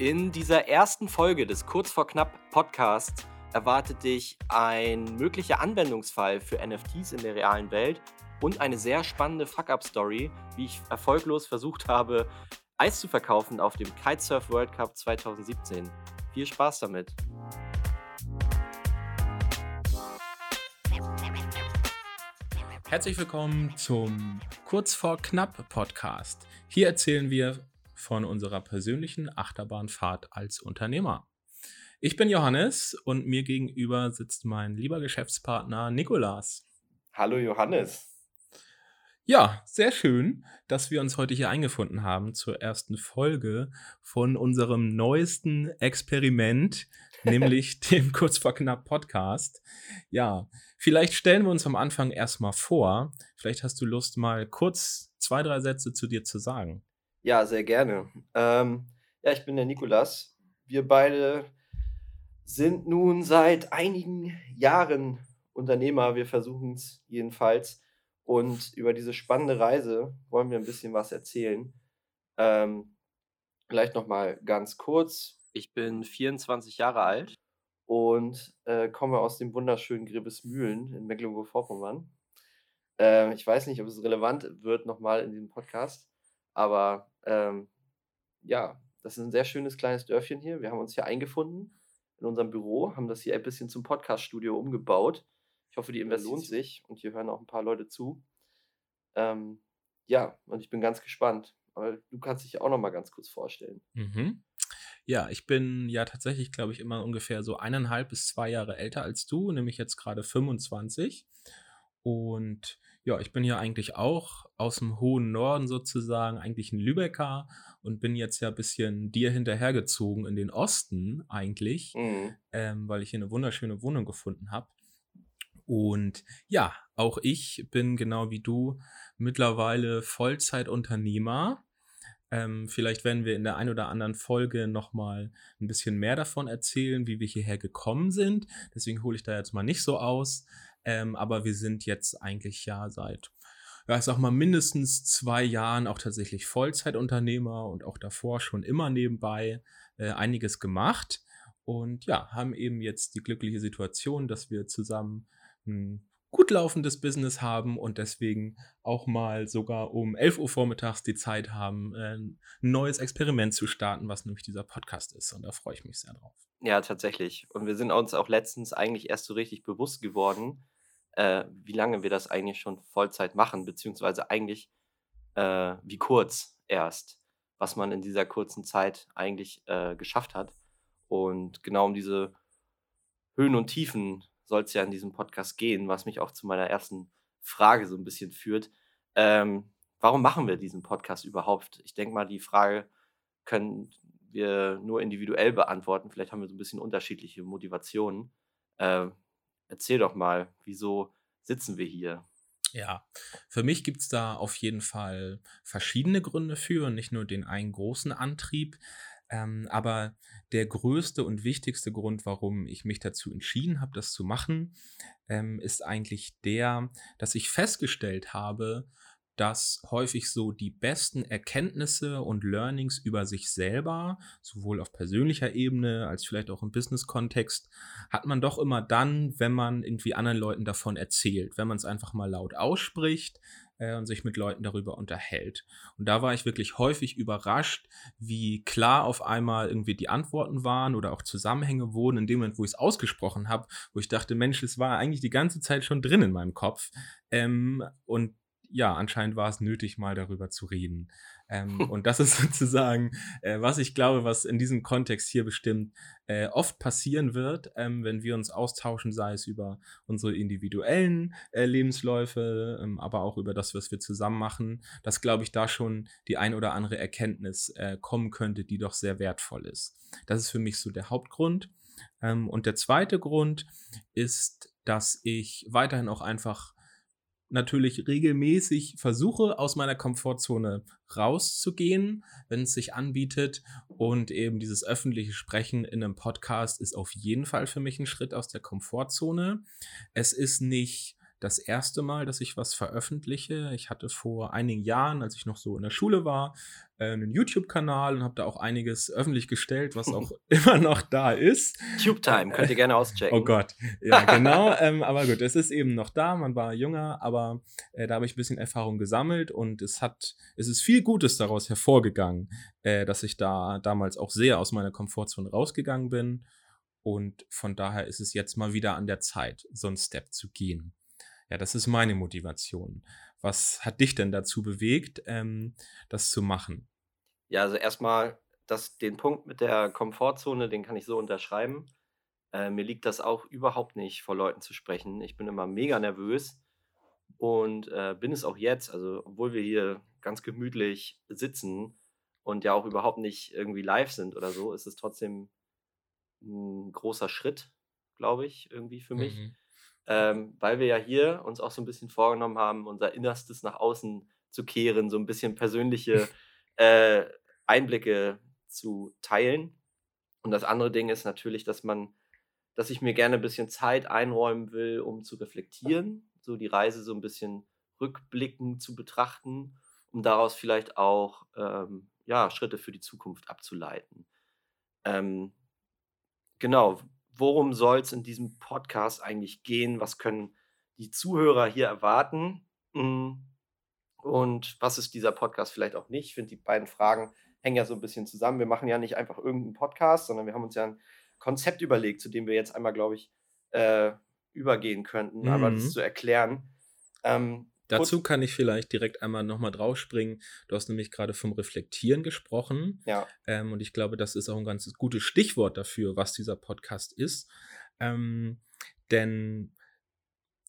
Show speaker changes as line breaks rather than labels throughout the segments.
In dieser ersten Folge des Kurz vor Knapp Podcasts erwartet dich ein möglicher Anwendungsfall für NFTs in der realen Welt und eine sehr spannende Fuck-Up-Story, wie ich erfolglos versucht habe, Eis zu verkaufen auf dem Kitesurf World Cup 2017. Viel Spaß damit!
Herzlich willkommen zum Kurz vor Knapp Podcast. Hier erzählen wir von unserer persönlichen Achterbahnfahrt als Unternehmer. Ich bin Johannes und mir gegenüber sitzt mein lieber Geschäftspartner Nikolas.
Hallo Johannes.
Ja, sehr schön, dass wir uns heute hier eingefunden haben zur ersten Folge von unserem neuesten Experiment, nämlich dem Kurz vor Knapp Podcast. Ja, vielleicht stellen wir uns am Anfang erstmal vor. Vielleicht hast du Lust, mal kurz zwei, drei Sätze zu dir zu sagen.
Ja, sehr gerne. Ähm, ja, ich bin der Nikolas. Wir beide sind nun seit einigen Jahren Unternehmer. Wir versuchen es jedenfalls. Und über diese spannende Reise wollen wir ein bisschen was erzählen. Ähm, vielleicht nochmal ganz kurz. Ich bin 24 Jahre alt und äh, komme aus dem wunderschönen Gribesmühlen in Mecklenburg-Vorpommern. Äh, ich weiß nicht, ob es relevant wird nochmal in diesem Podcast, aber ähm, ja, das ist ein sehr schönes kleines Dörfchen hier. Wir haben uns hier eingefunden in unserem Büro, haben das hier ein bisschen zum Podcast-Studio umgebaut. Ich hoffe, die Investition lohnt sich und hier hören auch ein paar Leute zu. Ähm, ja, und ich bin ganz gespannt. Aber du kannst dich auch noch mal ganz kurz vorstellen.
Mhm. Ja, ich bin ja tatsächlich, glaube ich, immer ungefähr so eineinhalb bis zwei Jahre älter als du, nämlich jetzt gerade 25. Und ja, ich bin ja eigentlich auch aus dem hohen Norden sozusagen, eigentlich ein Lübecker und bin jetzt ja ein bisschen dir hinterhergezogen in den Osten eigentlich, mhm. ähm, weil ich hier eine wunderschöne Wohnung gefunden habe. Und ja, auch ich bin genau wie du mittlerweile Vollzeitunternehmer. Ähm, vielleicht werden wir in der einen oder anderen Folge nochmal ein bisschen mehr davon erzählen, wie wir hierher gekommen sind. Deswegen hole ich da jetzt mal nicht so aus. Ähm, aber wir sind jetzt eigentlich ja seit, ja, ich sag mal, mindestens zwei Jahren auch tatsächlich Vollzeitunternehmer und auch davor schon immer nebenbei äh, einiges gemacht. Und ja, haben eben jetzt die glückliche Situation, dass wir zusammen ein gut laufendes Business haben und deswegen auch mal sogar um 11 Uhr vormittags die Zeit haben, äh, ein neues Experiment zu starten, was nämlich dieser Podcast ist. Und da freue ich mich sehr drauf.
Ja, tatsächlich. Und wir sind uns auch letztens eigentlich erst so richtig bewusst geworden, äh, wie lange wir das eigentlich schon Vollzeit machen, beziehungsweise eigentlich äh, wie kurz erst, was man in dieser kurzen Zeit eigentlich äh, geschafft hat. Und genau um diese Höhen und Tiefen soll es ja in diesem Podcast gehen, was mich auch zu meiner ersten Frage so ein bisschen führt. Ähm, warum machen wir diesen Podcast überhaupt? Ich denke mal, die Frage können wir nur individuell beantworten. Vielleicht haben wir so ein bisschen unterschiedliche Motivationen. Äh, erzähl doch mal, wieso sitzen wir hier?
Ja, für mich gibt es da auf jeden Fall verschiedene Gründe für und nicht nur den einen großen Antrieb. Ähm, aber der größte und wichtigste Grund, warum ich mich dazu entschieden habe, das zu machen, ähm, ist eigentlich der, dass ich festgestellt habe, dass häufig so die besten Erkenntnisse und Learnings über sich selber, sowohl auf persönlicher Ebene als vielleicht auch im Business-Kontext, hat man doch immer dann, wenn man irgendwie anderen Leuten davon erzählt, wenn man es einfach mal laut ausspricht, äh, und sich mit Leuten darüber unterhält. Und da war ich wirklich häufig überrascht, wie klar auf einmal irgendwie die Antworten waren oder auch Zusammenhänge wurden, in dem Moment, wo ich es ausgesprochen habe, wo ich dachte, Mensch, es war eigentlich die ganze Zeit schon drin in meinem Kopf. Ähm, und ja, anscheinend war es nötig, mal darüber zu reden. Ähm, und das ist sozusagen, äh, was ich glaube, was in diesem Kontext hier bestimmt äh, oft passieren wird, ähm, wenn wir uns austauschen, sei es über unsere individuellen äh, Lebensläufe, ähm, aber auch über das, was wir zusammen machen, dass, glaube ich, da schon die ein oder andere Erkenntnis äh, kommen könnte, die doch sehr wertvoll ist. Das ist für mich so der Hauptgrund. Ähm, und der zweite Grund ist, dass ich weiterhin auch einfach natürlich regelmäßig versuche, aus meiner Komfortzone rauszugehen, wenn es sich anbietet. Und eben dieses öffentliche Sprechen in einem Podcast ist auf jeden Fall für mich ein Schritt aus der Komfortzone. Es ist nicht das erste Mal, dass ich was veröffentliche. Ich hatte vor einigen Jahren, als ich noch so in der Schule war, äh, einen YouTube-Kanal und habe da auch einiges öffentlich gestellt, was auch immer noch da ist.
TubeTime, könnt ihr gerne auschecken.
Oh Gott, ja, genau. ähm, aber gut, es ist eben noch da. Man war jünger, aber äh, da habe ich ein bisschen Erfahrung gesammelt und es hat, es ist viel Gutes daraus hervorgegangen, äh, dass ich da damals auch sehr aus meiner Komfortzone rausgegangen bin. Und von daher ist es jetzt mal wieder an der Zeit, so einen Step zu gehen. Ja, das ist meine Motivation. Was hat dich denn dazu bewegt, ähm, das zu machen?
Ja, also erstmal das, den Punkt mit der Komfortzone, den kann ich so unterschreiben. Äh, mir liegt das auch überhaupt nicht, vor Leuten zu sprechen. Ich bin immer mega nervös und äh, bin es auch jetzt. Also, obwohl wir hier ganz gemütlich sitzen und ja auch überhaupt nicht irgendwie live sind oder so, ist es trotzdem ein großer Schritt, glaube ich, irgendwie für mich. Mhm. Ähm, weil wir ja hier uns auch so ein bisschen vorgenommen haben, unser Innerstes nach außen zu kehren, so ein bisschen persönliche äh, Einblicke zu teilen. Und das andere Ding ist natürlich, dass man, dass ich mir gerne ein bisschen Zeit einräumen will, um zu reflektieren, so die Reise so ein bisschen rückblickend zu betrachten, um daraus vielleicht auch ähm, ja, Schritte für die Zukunft abzuleiten. Ähm, genau, worum soll es in diesem Podcast eigentlich gehen? Was können die Zuhörer hier erwarten? Hm, und was ist dieser Podcast vielleicht auch nicht? Ich finde, die beiden Fragen hängen ja so ein bisschen zusammen. Wir machen ja nicht einfach irgendeinen Podcast, sondern wir haben uns ja ein Konzept überlegt, zu dem wir jetzt einmal, glaube ich, äh, übergehen könnten, mhm. einmal das zu erklären.
Ähm, Dazu kann ich vielleicht direkt einmal nochmal draufspringen. Du hast nämlich gerade vom Reflektieren gesprochen.
Ja.
Ähm, und ich glaube, das ist auch ein ganz gutes Stichwort dafür, was dieser Podcast ist. Ähm, denn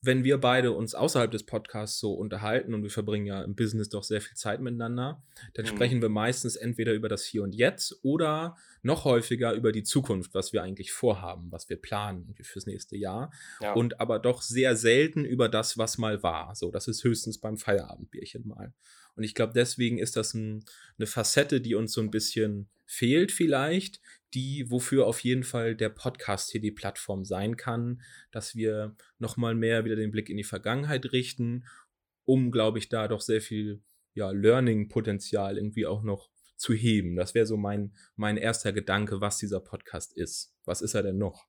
wenn wir beide uns außerhalb des Podcasts so unterhalten und wir verbringen ja im Business doch sehr viel Zeit miteinander, dann mhm. sprechen wir meistens entweder über das Hier und Jetzt oder noch häufiger über die Zukunft, was wir eigentlich vorhaben, was wir planen fürs nächste Jahr. Ja. Und aber doch sehr selten über das, was mal war. So, das ist höchstens beim Feierabendbierchen mal. Und ich glaube, deswegen ist das ein, eine Facette, die uns so ein bisschen fehlt vielleicht, die, wofür auf jeden Fall der Podcast hier die Plattform sein kann, dass wir nochmal mehr wieder den Blick in die Vergangenheit richten, um, glaube ich, da doch sehr viel ja, Learning-Potenzial irgendwie auch noch zu heben. Das wäre so mein, mein erster Gedanke, was dieser Podcast ist. Was ist er denn noch?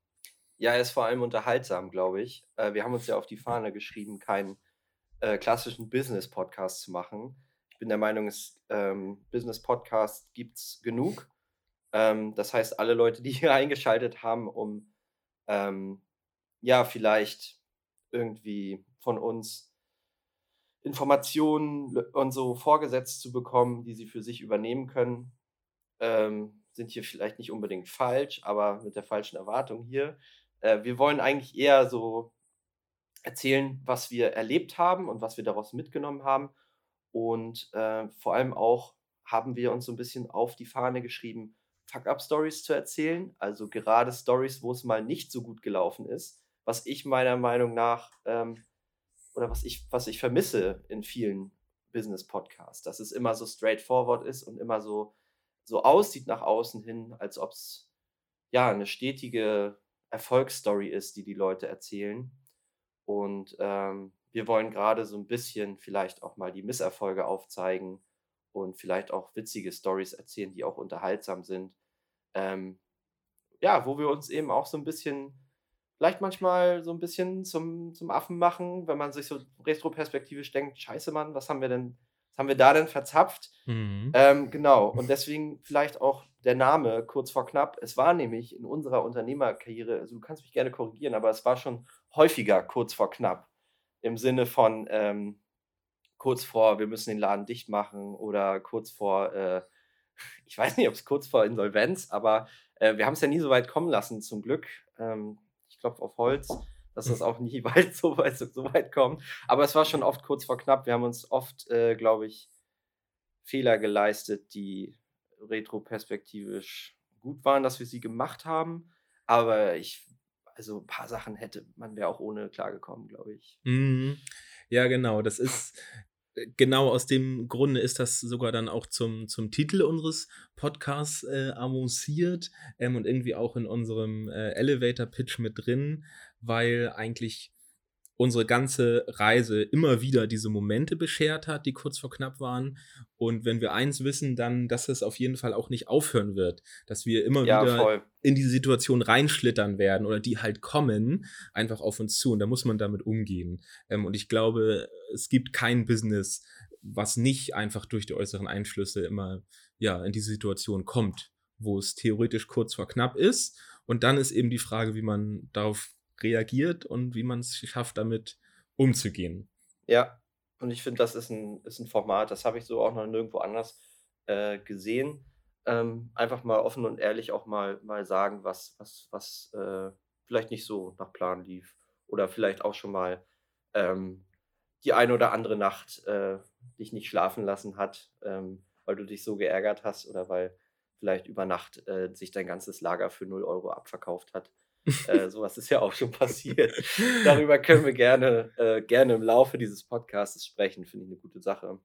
Ja, er ist vor allem unterhaltsam, glaube ich. Äh, wir haben uns ja auf die Fahne geschrieben, keinen äh, klassischen Business-Podcast zu machen. Ich bin der Meinung, ähm, Business-Podcasts gibt es genug. Ähm, das heißt, alle Leute, die hier eingeschaltet haben, um ähm, ja, vielleicht irgendwie von uns Informationen und so vorgesetzt zu bekommen, die sie für sich übernehmen können, ähm, sind hier vielleicht nicht unbedingt falsch, aber mit der falschen Erwartung hier. Äh, wir wollen eigentlich eher so erzählen, was wir erlebt haben und was wir daraus mitgenommen haben. Und äh, vor allem auch haben wir uns so ein bisschen auf die Fahne geschrieben, Fuck-Up-Stories zu erzählen. Also gerade Stories, wo es mal nicht so gut gelaufen ist, was ich meiner Meinung nach ähm, oder was ich, was ich vermisse in vielen Business-Podcasts, dass es immer so straightforward ist und immer so, so aussieht nach außen hin, als ob es ja eine stetige Erfolgsstory ist, die die Leute erzählen. Und ähm, wir wollen gerade so ein bisschen vielleicht auch mal die Misserfolge aufzeigen und vielleicht auch witzige Stories erzählen, die auch unterhaltsam sind. Ähm, ja, wo wir uns eben auch so ein bisschen, vielleicht manchmal so ein bisschen zum, zum Affen machen, wenn man sich so retroperspektivisch denkt, scheiße Mann, was haben wir denn, was haben wir da denn verzapft? Mhm. Ähm, genau, und deswegen vielleicht auch der Name kurz vor knapp. Es war nämlich in unserer Unternehmerkarriere, also du kannst mich gerne korrigieren, aber es war schon häufiger kurz vor knapp. Im Sinne von, ähm, kurz vor, wir müssen den Laden dicht machen oder kurz vor, äh, ich weiß nicht, ob es kurz vor Insolvenz, aber äh, wir haben es ja nie so weit kommen lassen, zum Glück. Ähm, ich klopfe auf Holz, dass das auch nie weit so, weit so weit kommt. Aber es war schon oft kurz vor knapp. Wir haben uns oft, äh, glaube ich, Fehler geleistet, die retroperspektivisch gut waren, dass wir sie gemacht haben. Aber ich, also ein paar Sachen hätte man wäre auch ohne klargekommen, glaube ich.
Mhm. Ja, genau. Das ist, genau aus dem Grunde ist das sogar dann auch zum, zum Titel unseres Podcasts äh, avanciert ähm, und irgendwie auch in unserem äh, Elevator-Pitch mit drin, weil eigentlich unsere ganze Reise immer wieder diese Momente beschert hat, die kurz vor knapp waren. Und wenn wir eins wissen, dann, dass es auf jeden Fall auch nicht aufhören wird, dass wir immer ja, wieder voll. in diese Situation reinschlittern werden oder die halt kommen einfach auf uns zu. Und da muss man damit umgehen. Ähm, und ich glaube, es gibt kein Business, was nicht einfach durch die äußeren Einflüsse immer ja in diese Situation kommt, wo es theoretisch kurz vor knapp ist. Und dann ist eben die Frage, wie man darauf reagiert und wie man es schafft, damit umzugehen.
Ja, und ich finde, das ist ein, ist ein Format, das habe ich so auch noch nirgendwo anders äh, gesehen. Ähm, einfach mal offen und ehrlich auch mal, mal sagen, was, was, was äh, vielleicht nicht so nach Plan lief. Oder vielleicht auch schon mal ähm, die eine oder andere Nacht äh, dich nicht schlafen lassen hat, ähm, weil du dich so geärgert hast oder weil vielleicht über Nacht äh, sich dein ganzes Lager für 0 Euro abverkauft hat. Äh, sowas ist ja auch schon passiert. Darüber können wir gerne, äh, gerne im Laufe dieses Podcasts sprechen, finde ich eine gute Sache.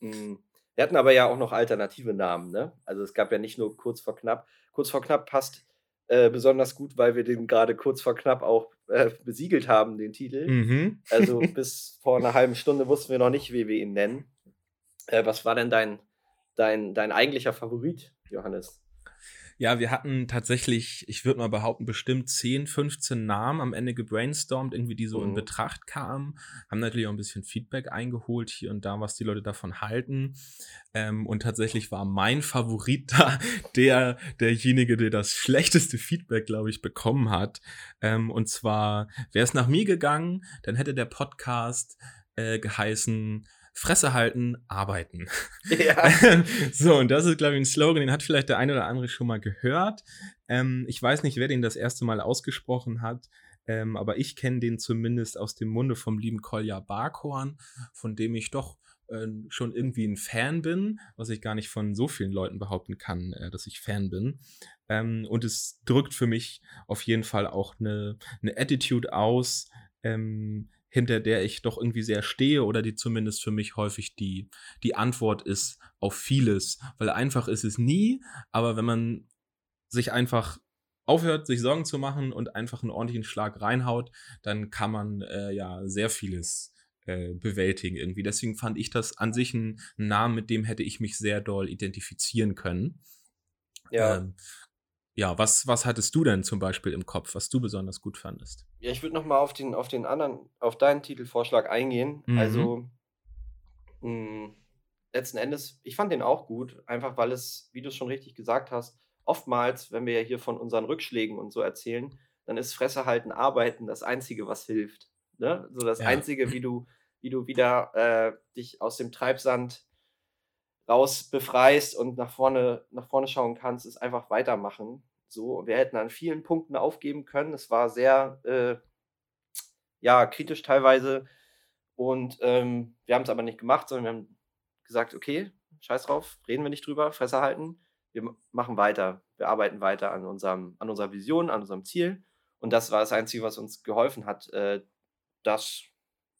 Mhm. Wir hatten aber ja auch noch alternative Namen, ne? Also es gab ja nicht nur kurz vor knapp. Kurz vor knapp passt äh, besonders gut, weil wir den gerade kurz vor knapp auch äh, besiegelt haben, den Titel. Mhm. Also bis vor einer halben Stunde wussten wir noch nicht, wie wir ihn nennen. Äh, was war denn dein, dein, dein eigentlicher Favorit, Johannes?
Ja, wir hatten tatsächlich, ich würde mal behaupten, bestimmt 10, 15 Namen am Ende gebrainstormt, irgendwie die so mhm. in Betracht kamen. Haben natürlich auch ein bisschen Feedback eingeholt hier und da, was die Leute davon halten. Ähm, und tatsächlich war mein Favorit da der, derjenige, der das schlechteste Feedback, glaube ich, bekommen hat. Ähm, und zwar, wäre es nach mir gegangen, dann hätte der Podcast äh, geheißen, Fresse halten, arbeiten. Ja. so, und das ist, glaube ich, ein Slogan, den hat vielleicht der eine oder andere schon mal gehört. Ähm, ich weiß nicht, wer den das erste Mal ausgesprochen hat. Ähm, aber ich kenne den zumindest aus dem Munde vom lieben Kolja Barkhorn, von dem ich doch äh, schon irgendwie ein Fan bin, was ich gar nicht von so vielen Leuten behaupten kann, äh, dass ich Fan bin. Ähm, und es drückt für mich auf jeden Fall auch eine, eine Attitude aus, ähm, hinter der ich doch irgendwie sehr stehe oder die zumindest für mich häufig die, die Antwort ist auf vieles. Weil einfach ist es nie, aber wenn man sich einfach aufhört, sich Sorgen zu machen und einfach einen ordentlichen Schlag reinhaut, dann kann man äh, ja sehr vieles äh, bewältigen irgendwie. Deswegen fand ich das an sich ein, ein Namen, mit dem hätte ich mich sehr doll identifizieren können. Ja. Ähm, ja, was, was hattest du denn zum Beispiel im Kopf, was du besonders gut fandest?
Ja, ich würde nochmal auf den, auf den anderen, auf deinen Titelvorschlag eingehen. Mhm. Also, mh, hm, letzten Endes, ich fand den auch gut, einfach weil es, wie du es schon richtig gesagt hast, oftmals, wenn wir ja hier von unseren Rückschlägen und so erzählen, dann ist Fresse halten, arbeiten das Einzige, was hilft. Ne? So das ja. Einzige, wie du, wie du wieder äh, dich aus dem Treibsand raus befreist und nach vorne, nach vorne schauen kannst, ist einfach weitermachen. So, wir hätten an vielen Punkten aufgeben können. Es war sehr, äh, ja, kritisch teilweise. Und ähm, wir haben es aber nicht gemacht, sondern wir haben gesagt, okay, scheiß drauf, reden wir nicht drüber, Fresse halten. Wir machen weiter. Wir arbeiten weiter an, unserem, an unserer Vision, an unserem Ziel. Und das war das Einzige, was uns geholfen hat, äh, das,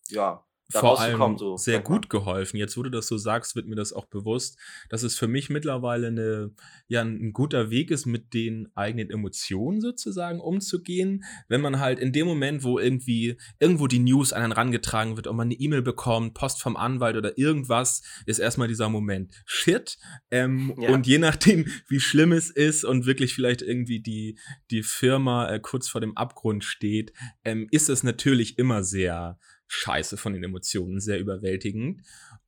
ja,
vor allem so, sehr gut geholfen. Jetzt, wo du das so sagst, wird mir das auch bewusst, dass es für mich mittlerweile eine, ja, ein guter Weg ist, mit den eigenen Emotionen sozusagen umzugehen. Wenn man halt in dem Moment, wo irgendwie irgendwo die News an einen rangetragen wird und man eine E-Mail bekommt, Post vom Anwalt oder irgendwas, ist erstmal dieser Moment Shit. Ähm, ja. Und je nachdem, wie schlimm es ist und wirklich vielleicht irgendwie die, die Firma äh, kurz vor dem Abgrund steht, ähm, ist es natürlich immer sehr scheiße von den Emotionen, sehr überwältigend.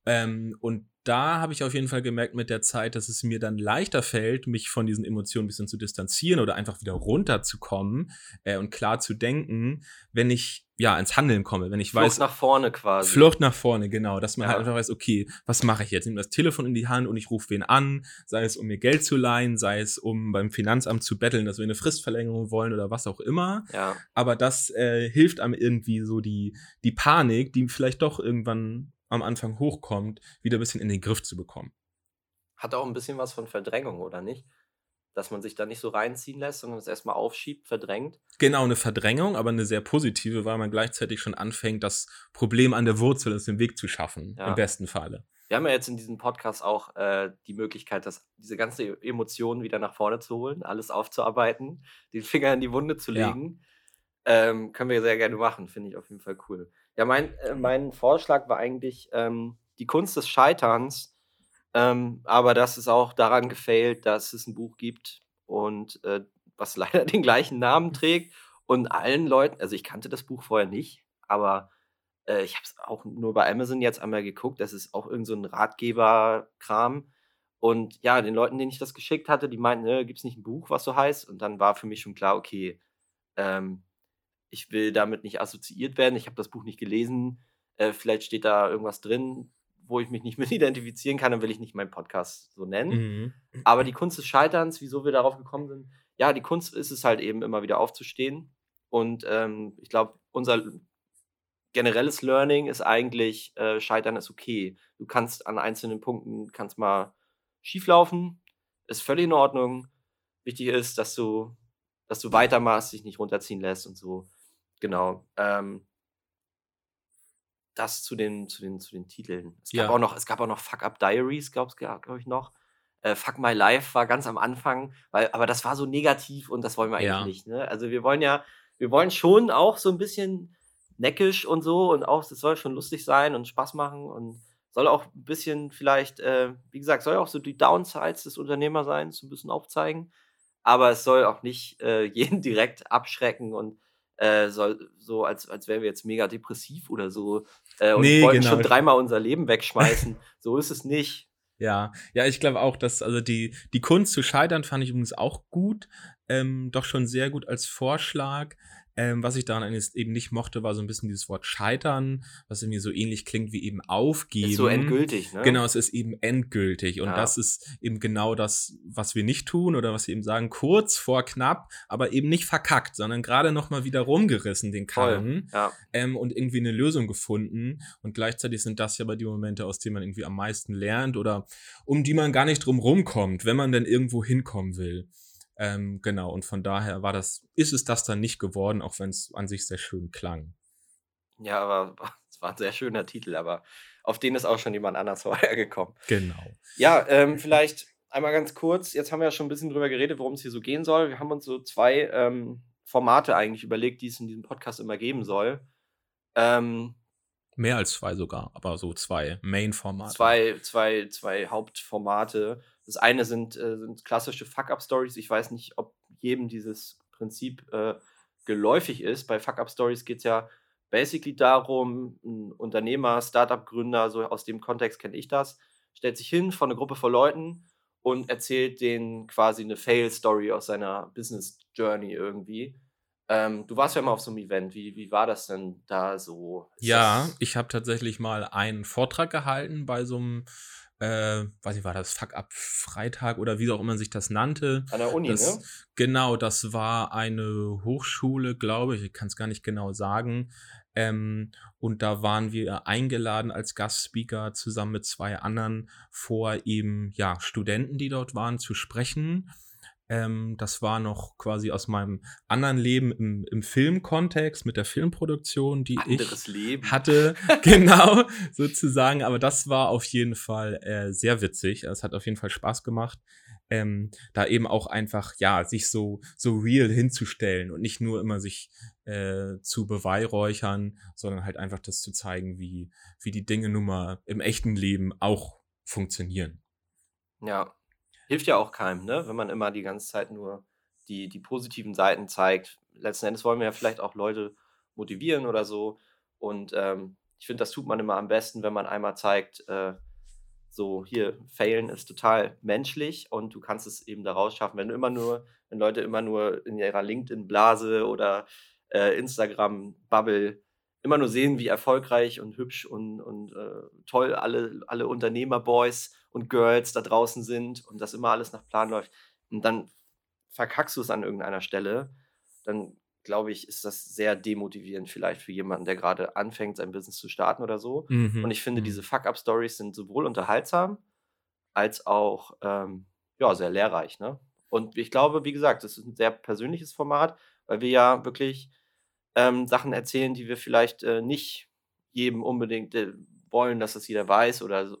Ähm, und da habe ich auf jeden Fall gemerkt mit der Zeit, dass es mir dann leichter fällt, mich von diesen Emotionen ein bisschen zu distanzieren oder einfach wieder runterzukommen äh, und klar zu denken, wenn ich ja ins Handeln komme, wenn ich
Flucht
weiß.
Flucht nach vorne quasi.
Flucht nach vorne, genau. Dass man halt ja. halt einfach weiß, okay, was mache ich jetzt? Ich nehme das Telefon in die Hand und ich rufe wen an, sei es um mir Geld zu leihen, sei es um beim Finanzamt zu betteln, dass wir eine Fristverlängerung wollen oder was auch immer.
Ja.
Aber das äh, hilft einem irgendwie so die, die Panik, die vielleicht doch irgendwann am Anfang hochkommt, wieder ein bisschen in den Griff zu bekommen.
Hat auch ein bisschen was von Verdrängung, oder nicht? Dass man sich da nicht so reinziehen lässt, sondern es erstmal aufschiebt, verdrängt.
Genau, eine Verdrängung, aber eine sehr positive, weil man gleichzeitig schon anfängt, das Problem an der Wurzel aus dem Weg zu schaffen, ja. im besten Falle.
Wir haben ja jetzt in diesem Podcast auch äh, die Möglichkeit, das, diese ganze Emotionen wieder nach vorne zu holen, alles aufzuarbeiten, den Finger in die Wunde zu legen. Ja. Ähm, können wir sehr gerne machen, finde ich auf jeden Fall cool. Ja, mein, äh, mein Vorschlag war eigentlich ähm, die Kunst des Scheiterns, ähm, aber das ist auch daran gefailt, dass es ein Buch gibt und äh, was leider den gleichen Namen trägt und allen Leuten, also ich kannte das Buch vorher nicht, aber äh, ich habe es auch nur bei Amazon jetzt einmal geguckt, das ist auch irgend so ein Ratgeber-Kram und ja, den Leuten, denen ich das geschickt hatte, die meinten, ne, gibt es nicht ein Buch, was so heißt? Und dann war für mich schon klar, okay, ähm, ich will damit nicht assoziiert werden. Ich habe das Buch nicht gelesen. Äh, vielleicht steht da irgendwas drin, wo ich mich nicht mit identifizieren kann, dann will ich nicht meinen Podcast so nennen. Mhm. Aber die Kunst des Scheiterns, wieso wir darauf gekommen sind, ja, die Kunst ist es halt eben immer wieder aufzustehen. Und ähm, ich glaube, unser generelles Learning ist eigentlich, äh, Scheitern ist okay. Du kannst an einzelnen Punkten, kannst mal schieflaufen, ist völlig in Ordnung. Wichtig ist, dass du, dass du weitermachst, dich nicht runterziehen lässt und so. Genau. Ähm, das zu den, zu den, zu den Titeln. Es gab, ja. auch, noch, es gab auch noch Fuck Up Diaries, glaube glaub ich noch. Äh, Fuck My Life war ganz am Anfang, weil, aber das war so negativ und das wollen wir eigentlich ja. nicht. Ne? Also wir wollen ja, wir wollen schon auch so ein bisschen neckisch und so und auch, es soll schon lustig sein und Spaß machen und soll auch ein bisschen vielleicht, äh, wie gesagt, soll auch so die Downsides des Unternehmerseins ein bisschen aufzeigen, aber es soll auch nicht äh, jeden direkt abschrecken und äh, soll, so, als, als wären wir jetzt mega depressiv oder so äh, und nee, wollten genau. schon dreimal unser Leben wegschmeißen. so ist es nicht.
Ja, ja, ich glaube auch, dass, also die, die Kunst zu scheitern fand ich übrigens auch gut, ähm, doch schon sehr gut als Vorschlag. Ähm, was ich daran eben nicht mochte, war so ein bisschen dieses Wort scheitern, was irgendwie so ähnlich klingt wie eben aufgeben. Ist
so endgültig, ne?
Genau, es ist eben endgültig. Und ja. das ist eben genau das, was wir nicht tun oder was wir eben sagen, kurz vor knapp, aber eben nicht verkackt, sondern gerade nochmal wieder rumgerissen, den Karren. Ja. Ähm, und irgendwie eine Lösung gefunden. Und gleichzeitig sind das ja aber die Momente, aus denen man irgendwie am meisten lernt oder um die man gar nicht drum rumkommt, wenn man denn irgendwo hinkommen will. Ähm, genau, und von daher war das, ist es das dann nicht geworden, auch wenn es an sich sehr schön klang.
Ja, aber es war ein sehr schöner Titel, aber auf den ist auch schon jemand anders vorher gekommen.
Genau.
Ja, ähm, vielleicht einmal ganz kurz, jetzt haben wir ja schon ein bisschen drüber geredet, worum es hier so gehen soll. Wir haben uns so zwei ähm, Formate eigentlich überlegt, die es in diesem Podcast immer geben soll. Ähm,
Mehr als zwei sogar, aber so zwei Main-Formate.
Zwei, zwei, zwei Hauptformate. Das eine sind, äh, sind klassische Fuck-Up-Stories. Ich weiß nicht, ob jedem dieses Prinzip äh, geläufig ist. Bei Fuck-Up-Stories geht es ja basically darum, ein Unternehmer, Startup-Gründer, so aus dem Kontext kenne ich das, stellt sich hin vor eine Gruppe von Leuten und erzählt denen quasi eine Fail-Story aus seiner Business-Journey irgendwie. Ähm, du warst ja immer auf so einem Event. Wie, wie war das denn da so?
Ist ja, ich habe tatsächlich mal einen Vortrag gehalten bei so einem äh, weiß ich, war das Fuck Up Freitag oder wie auch immer sich das nannte.
An der Uni,
das,
ne?
Genau, das war eine Hochschule, glaube ich, ich kann es gar nicht genau sagen. Ähm, und da waren wir eingeladen als Gastspeaker zusammen mit zwei anderen vor eben, ja, Studenten, die dort waren, zu sprechen. Ähm, das war noch quasi aus meinem anderen Leben im, im Filmkontext mit der Filmproduktion, die
Anderes
ich
Leben.
hatte. genau, sozusagen. Aber das war auf jeden Fall äh, sehr witzig. Es hat auf jeden Fall Spaß gemacht. Ähm, da eben auch einfach, ja, sich so, so real hinzustellen und nicht nur immer sich äh, zu beweihräuchern, sondern halt einfach das zu zeigen, wie, wie die Dinge nun mal im echten Leben auch funktionieren.
Ja, Hilft ja auch keinem, ne? wenn man immer die ganze Zeit nur die, die positiven Seiten zeigt. Letzten Endes wollen wir ja vielleicht auch Leute motivieren oder so. Und ähm, ich finde, das tut man immer am besten, wenn man einmal zeigt, äh, so hier, failen ist total menschlich und du kannst es eben daraus schaffen, wenn immer nur, wenn Leute immer nur in ihrer LinkedIn-Blase oder äh, Instagram-Bubble immer nur sehen, wie erfolgreich und hübsch und, und äh, toll alle, alle Unternehmerboys und Girls da draußen sind und das immer alles nach Plan läuft. Und dann verkackst du es an irgendeiner Stelle, dann glaube ich, ist das sehr demotivierend vielleicht für jemanden, der gerade anfängt, sein Business zu starten oder so. Mhm. Und ich finde, mhm. diese Fuck-Up-Stories sind sowohl unterhaltsam als auch ähm, ja, sehr lehrreich. Ne? Und ich glaube, wie gesagt, das ist ein sehr persönliches Format, weil wir ja wirklich ähm, Sachen erzählen, die wir vielleicht äh, nicht jedem unbedingt äh, wollen, dass das jeder weiß oder so.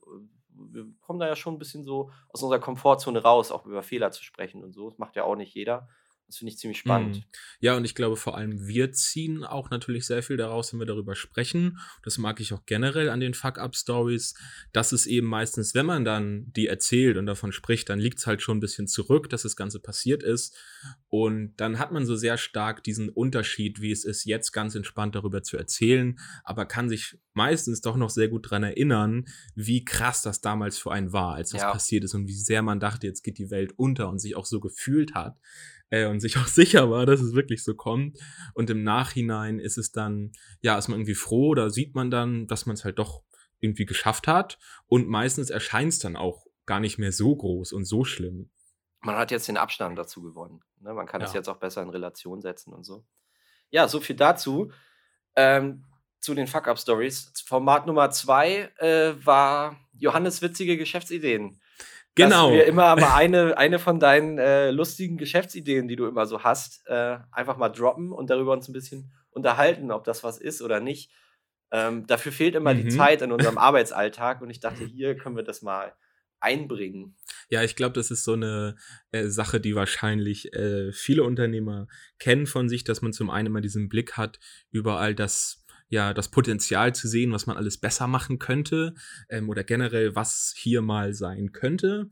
Wir kommen da ja schon ein bisschen so aus unserer Komfortzone raus, auch über Fehler zu sprechen und so. Das macht ja auch nicht jeder. Das finde ich ziemlich spannend.
Mhm. Ja, und ich glaube vor allem, wir ziehen auch natürlich sehr viel daraus, wenn wir darüber sprechen. Das mag ich auch generell an den Fuck-Up-Stories, dass es eben meistens, wenn man dann die erzählt und davon spricht, dann liegt es halt schon ein bisschen zurück, dass das Ganze passiert ist. Und dann hat man so sehr stark diesen Unterschied, wie es ist, jetzt ganz entspannt darüber zu erzählen, aber kann sich meistens doch noch sehr gut daran erinnern, wie krass das damals für einen war, als das ja. passiert ist und wie sehr man dachte, jetzt geht die Welt unter und sich auch so gefühlt hat äh, und sich auch sicher war, dass es wirklich so kommt. Und im Nachhinein ist es dann, ja, ist man irgendwie froh oder sieht man dann, dass man es halt doch irgendwie geschafft hat. Und meistens erscheint es dann auch gar nicht mehr so groß und so schlimm.
Man hat jetzt den Abstand dazu gewonnen. Ne? Man kann es ja. jetzt auch besser in Relation setzen und so. Ja, so viel dazu. Ähm, zu den Fuck-Up-Stories. Format Nummer zwei äh, war Johannes witzige Geschäftsideen. Genau. Dass wir immer mal eine, eine von deinen äh, lustigen Geschäftsideen, die du immer so hast, äh, einfach mal droppen und darüber uns ein bisschen unterhalten, ob das was ist oder nicht. Ähm, dafür fehlt immer mhm. die Zeit in unserem Arbeitsalltag und ich dachte, hier können wir das mal einbringen.
Ja, ich glaube, das ist so eine äh, Sache, die wahrscheinlich äh, viele Unternehmer kennen von sich, dass man zum einen immer diesen Blick hat, überall das ja das Potenzial zu sehen, was man alles besser machen könnte ähm, oder generell, was hier mal sein könnte.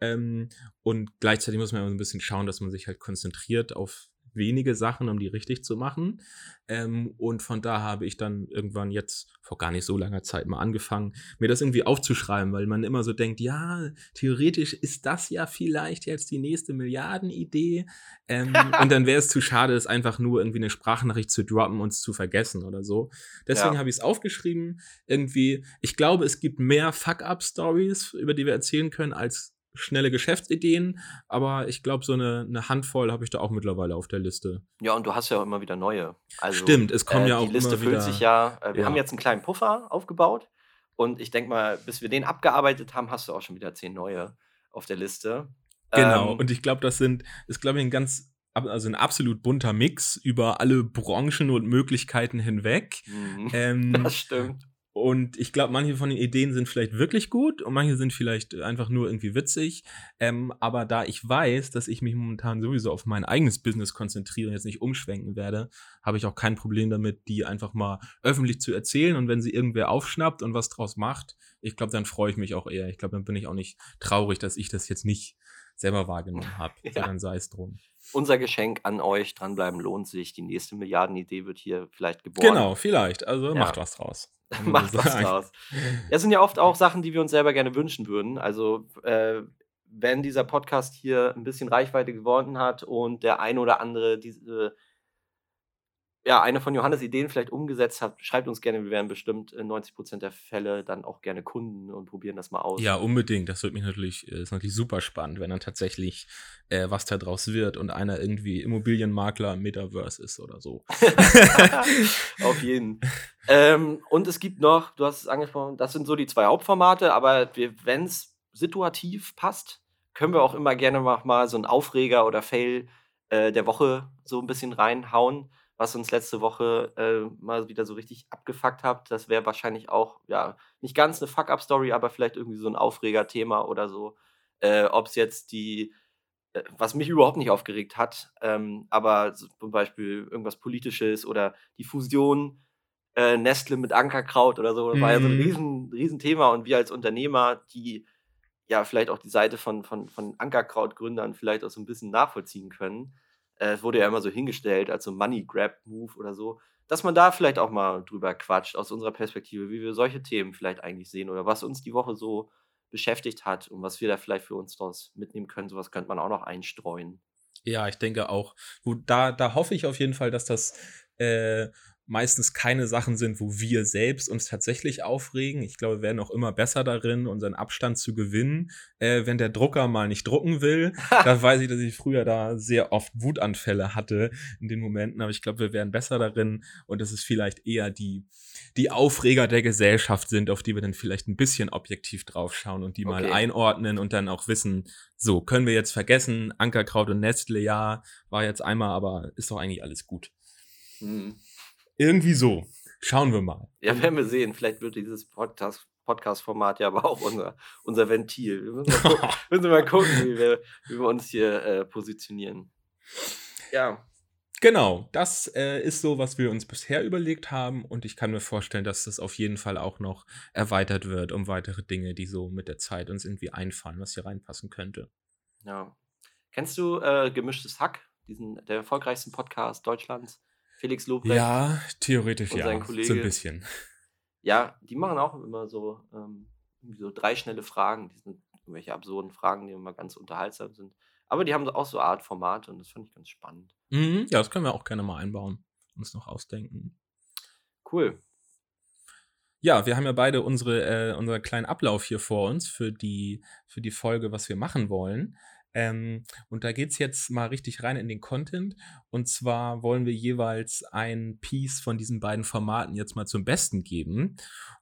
Ähm, und gleichzeitig muss man immer ein bisschen schauen, dass man sich halt konzentriert auf wenige Sachen, um die richtig zu machen. Ähm, und von da habe ich dann irgendwann jetzt vor gar nicht so langer Zeit mal angefangen, mir das irgendwie aufzuschreiben, weil man immer so denkt, ja, theoretisch ist das ja vielleicht jetzt die nächste Milliardenidee. Ähm, und dann wäre es zu schade, es einfach nur irgendwie eine Sprachnachricht zu droppen und es zu vergessen oder so. Deswegen ja. habe ich es aufgeschrieben. Irgendwie, ich glaube, es gibt mehr Fuck-Up-Stories, über die wir erzählen können, als schnelle Geschäftsideen, aber ich glaube, so eine, eine Handvoll habe ich da auch mittlerweile auf der Liste.
Ja, und du hast ja auch immer wieder neue.
Also, Stimmt, es kommen äh, ja auch
Die Liste
immer
füllt
wieder,
sich ja. Äh, wir ja. haben jetzt einen kleinen Puffer aufgebaut und ich denke mal, bis wir den abgearbeitet haben, hast du auch schon wieder zehn neue auf der Liste.
Genau, ähm, und ich glaube, das sind, ist glaube ich ein ganz also ein absolut bunter Mix über alle Branchen und Möglichkeiten hinweg.
Mhm, ähm, das stimmt.
Und ich glaube, manche von den Ideen sind vielleicht wirklich gut und manche sind vielleicht einfach nur irgendwie witzig. Ähm, aber da ich weiß, dass ich mich momentan sowieso auf mein eigenes Business konzentriere und jetzt nicht umschwenken werde, habe ich auch kein Problem damit, die einfach mal öffentlich zu erzählen. Und wenn sie irgendwer aufschnappt und was draus macht, ich glaube, dann freue ich mich auch eher. Ich glaube, dann bin ich auch nicht traurig, dass ich das jetzt nicht selber wahrgenommen habe, ja. sondern sei es drum.
Unser Geschenk an euch, dranbleiben lohnt sich. Die nächste Milliardenidee wird hier vielleicht geboren.
Genau, vielleicht. Also ja. macht was draus.
macht was draus. Das sind ja oft auch Sachen, die wir uns selber gerne wünschen würden. Also, äh, wenn dieser Podcast hier ein bisschen Reichweite gewonnen hat und der ein oder andere diese ja, eine von Johannes Ideen vielleicht umgesetzt hat, schreibt uns gerne. Wir werden bestimmt in 90 Prozent der Fälle dann auch gerne Kunden und probieren das mal aus.
Ja, unbedingt. Das wird mich natürlich, äh, ist natürlich super spannend, wenn dann tatsächlich äh, was da draus wird und einer irgendwie Immobilienmakler im Metaverse ist oder so.
Auf jeden. ähm, und es gibt noch, du hast es angesprochen, das sind so die zwei Hauptformate, aber wenn es situativ passt, können wir auch immer gerne mal so einen Aufreger oder Fail äh, der Woche so ein bisschen reinhauen was uns letzte Woche äh, mal wieder so richtig abgefuckt hat. Das wäre wahrscheinlich auch, ja, nicht ganz eine Fuck-Up-Story, aber vielleicht irgendwie so ein Aufreger-Thema oder so. Äh, Ob es jetzt die, äh, was mich überhaupt nicht aufgeregt hat, ähm, aber zum Beispiel irgendwas Politisches oder die Fusion äh, Nestle mit Ankerkraut oder so, das war ja so ein mhm. riesen, riesen Thema und wir als Unternehmer, die ja vielleicht auch die Seite von, von, von Ankerkraut-Gründern vielleicht auch so ein bisschen nachvollziehen können, äh, es wurde ja immer so hingestellt als so Money-Grab-Move oder so, dass man da vielleicht auch mal drüber quatscht, aus unserer Perspektive, wie wir solche Themen vielleicht eigentlich sehen oder was uns die Woche so beschäftigt hat und was wir da vielleicht für uns daraus mitnehmen können. Sowas könnte man auch noch einstreuen.
Ja, ich denke auch. Gut, da, da hoffe ich auf jeden Fall, dass das äh, meistens keine Sachen sind, wo wir selbst uns tatsächlich aufregen. Ich glaube, wir werden auch immer besser darin, unseren Abstand zu gewinnen. Äh, wenn der Drucker mal nicht drucken will, da weiß ich, dass ich früher da sehr oft Wutanfälle hatte in den Momenten. Aber ich glaube, wir werden besser darin und dass es vielleicht eher die, die Aufreger der Gesellschaft sind, auf die wir dann vielleicht ein bisschen objektiv draufschauen und die okay. mal einordnen und dann auch wissen, so, können wir jetzt vergessen, Ankerkraut und Nestle, ja, war jetzt einmal, aber ist doch eigentlich alles gut. Mhm. Irgendwie so. Schauen wir mal.
Ja, werden wir sehen. Vielleicht wird dieses Podcast, Podcast-Format ja aber auch unser, unser Ventil. Wir müssen mal gucken, müssen mal gucken wie, wir, wie wir uns hier äh, positionieren. Ja.
Genau, das äh, ist so, was wir uns bisher überlegt haben und ich kann mir vorstellen, dass das auf jeden Fall auch noch erweitert wird um weitere Dinge, die so mit der Zeit uns irgendwie einfallen, was hier reinpassen könnte.
Ja. Kennst du äh, Gemischtes Hack, diesen der erfolgreichsten Podcast Deutschlands? Felix Lobrecht
Ja, theoretisch
und
ja,
sein
so ein
Kollege.
bisschen.
Ja, die machen auch immer so, ähm, so drei schnelle Fragen. Die sind irgendwelche absurden Fragen, die immer ganz unterhaltsam sind. Aber die haben auch so Art Formate und das fand ich ganz spannend.
Mhm, ja, das können wir auch gerne mal einbauen, uns noch ausdenken.
Cool.
Ja, wir haben ja beide unsere, äh, unseren kleinen Ablauf hier vor uns für die, für die Folge, was wir machen wollen. Ähm, und da geht's jetzt mal richtig rein in den Content. Und zwar wollen wir jeweils ein Piece von diesen beiden Formaten jetzt mal zum Besten geben.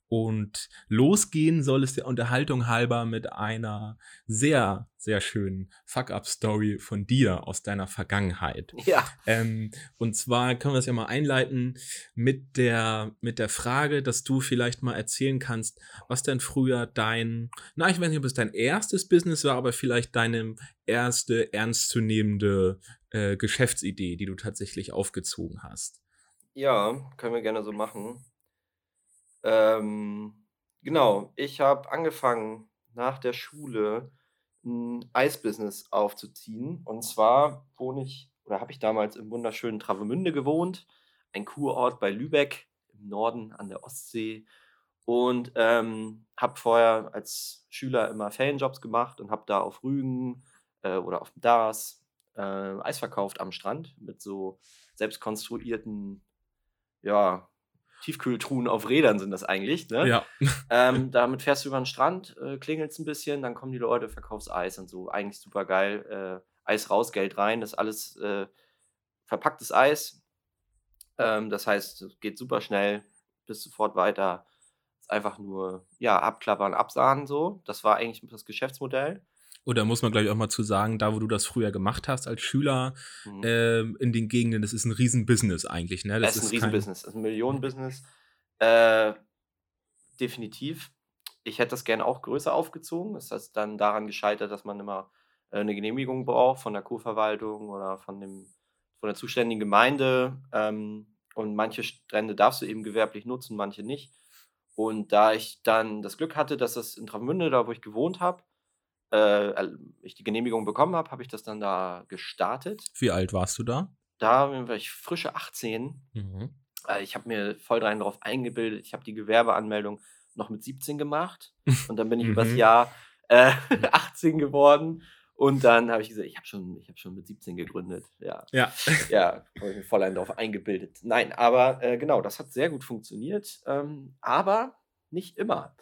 Und losgehen soll es der Unterhaltung halber mit einer sehr, sehr schönen Fuck-Up-Story von dir aus deiner Vergangenheit.
Ja.
Ähm, und zwar können wir es ja mal einleiten mit der, mit der Frage, dass du vielleicht mal erzählen kannst, was denn früher dein, na, ich weiß nicht, ob es dein erstes Business war, aber vielleicht deine erste ernstzunehmende äh, Geschäftsidee, die du tatsächlich aufgezogen hast.
Ja, können wir gerne so machen. Ähm, genau, ich habe angefangen nach der Schule ein Eisbusiness aufzuziehen. Und zwar wohne ich oder habe ich damals im wunderschönen Travemünde gewohnt, ein Kurort bei Lübeck im Norden an der Ostsee. Und ähm, habe vorher als Schüler immer Ferienjobs gemacht und habe da auf Rügen äh, oder auf dem Dars äh, Eis verkauft am Strand mit so selbst konstruierten, ja, Tiefkühltruhen auf Rädern sind das eigentlich. Ne?
Ja.
Ähm, damit fährst du über den Strand, äh, klingelst ein bisschen, dann kommen die Leute, verkaufst Eis und so. Eigentlich super geil. Äh, Eis raus, Geld rein, das ist alles äh, verpacktes Eis. Ähm, das heißt, es geht super schnell, bist sofort weiter. Ist einfach nur, ja, abklappern, absahnen so. Das war eigentlich das Geschäftsmodell.
Oder muss man, glaube ich, auch mal zu sagen, da wo du das früher gemacht hast als Schüler
Mhm.
ähm, in den Gegenden, das ist ein Riesenbusiness eigentlich, ne?
Das ist ein Riesenbusiness, das ist ein Millionenbusiness. Äh, definitiv. Ich hätte das gerne auch größer aufgezogen. Das heißt dann daran gescheitert, dass man immer äh, eine Genehmigung braucht von der Kurverwaltung oder von, dem, von der zuständigen Gemeinde. Ähm, und manche Strände darfst du eben gewerblich nutzen, manche nicht. Und da ich dann das Glück hatte, dass das in Travemünde, da wo ich gewohnt habe, äh, ich die Genehmigung bekommen habe, habe ich das dann da gestartet.
Wie alt warst du da?
Da war ich frische 18
Mhm.
äh, ich habe mir voll rein darauf eingebildet. Ich habe die Gewerbeanmeldung noch mit 17 gemacht und dann bin ich übers
Mhm.
Jahr äh, 18 geworden und dann habe ich gesagt, ich habe schon, ich habe schon mit 17 gegründet. Ja,
Ja.
ja, habe ich mir voll einen darauf eingebildet. Nein, aber äh, genau, das hat sehr gut funktioniert, ähm, aber nicht immer.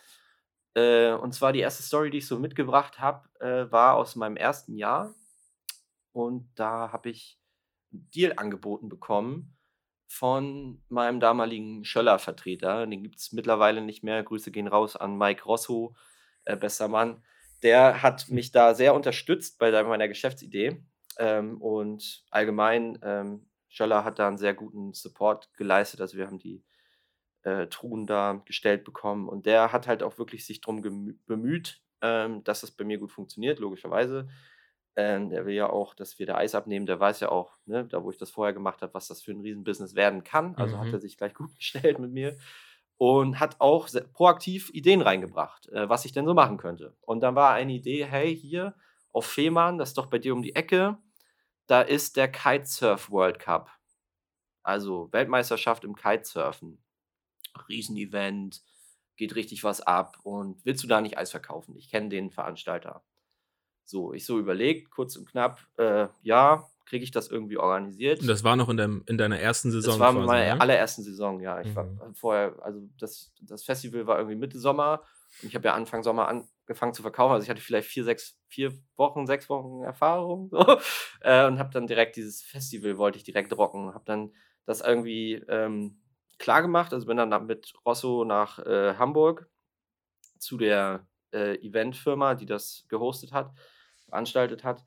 Äh, und zwar die erste Story, die ich so mitgebracht habe, äh, war aus meinem ersten Jahr und da habe ich einen Deal angeboten bekommen von meinem damaligen Schöller-Vertreter. Den gibt es mittlerweile nicht mehr. Grüße gehen raus an Mike Rosso, äh, bester Mann. Der hat mich da sehr unterstützt bei meiner Geschäftsidee. Ähm, und allgemein, ähm, Schöller hat da einen sehr guten Support geleistet. Also wir haben die äh, Truhen da gestellt bekommen. Und der hat halt auch wirklich sich darum bemüht, ähm, dass das bei mir gut funktioniert, logischerweise. Ähm, der will ja auch, dass wir da Eis abnehmen. Der weiß ja auch, ne, da wo ich das vorher gemacht habe, was das für ein Riesenbusiness werden kann. Also hat
Mhm.
er sich gleich gut gestellt mit mir und hat auch proaktiv Ideen reingebracht, äh, was ich denn so machen könnte. Und dann war eine Idee, hey, hier auf Fehmarn, das ist doch bei dir um die Ecke, da ist der Kitesurf World Cup. Also Weltmeisterschaft im Kitesurfen. Riesenevent, geht richtig was ab und willst du da nicht Eis verkaufen? Ich kenne den Veranstalter. So, ich so überlegt, kurz und knapp, äh, ja, kriege ich das irgendwie organisiert.
Und das war noch in, deinem, in deiner ersten Saison
Das war
quasi,
meine
ne?
allerersten Saison, ja. Ich
Mhm.
war vorher, also das, das Festival war irgendwie Mitte Sommer und ich habe ja Anfang Sommer angefangen zu verkaufen. Also ich hatte vielleicht vier, sechs, vier Wochen, sechs Wochen Erfahrung so, äh, und habe dann direkt dieses Festival wollte ich direkt rocken. Habe dann das irgendwie ähm, klar gemacht. Also bin dann mit Rosso nach äh, Hamburg zu der äh, Eventfirma, die das gehostet hat, veranstaltet hat.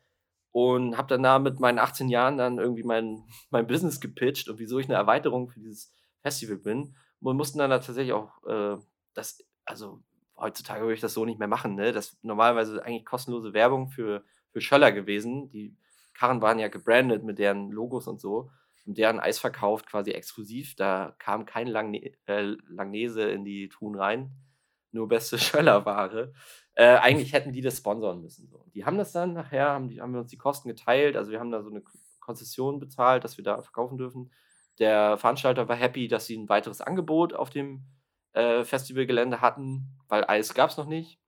Und habe dann da mit meinen 18 Jahren dann irgendwie mein, mein Business gepitcht und wieso ich eine Erweiterung für dieses Festival bin. Und mussten dann da tatsächlich auch äh, das, also heutzutage würde ich das so nicht mehr machen, ne? Das normalerweise eigentlich kostenlose Werbung für, für Schöller gewesen. Die Karren waren ja gebrandet mit deren Logos und so. Deren Eis verkauft quasi exklusiv. Da kam kein Langne äh, Langnese in die Truhen rein. Nur beste Schöllerware. Äh, eigentlich hätten die das sponsern müssen. So. Die haben das dann nachher, haben, die, haben wir uns die Kosten geteilt. Also wir haben da so eine Konzession bezahlt, dass wir da verkaufen dürfen. Der Veranstalter war happy, dass sie ein weiteres Angebot auf dem äh, Festivalgelände hatten, weil Eis gab es noch nicht.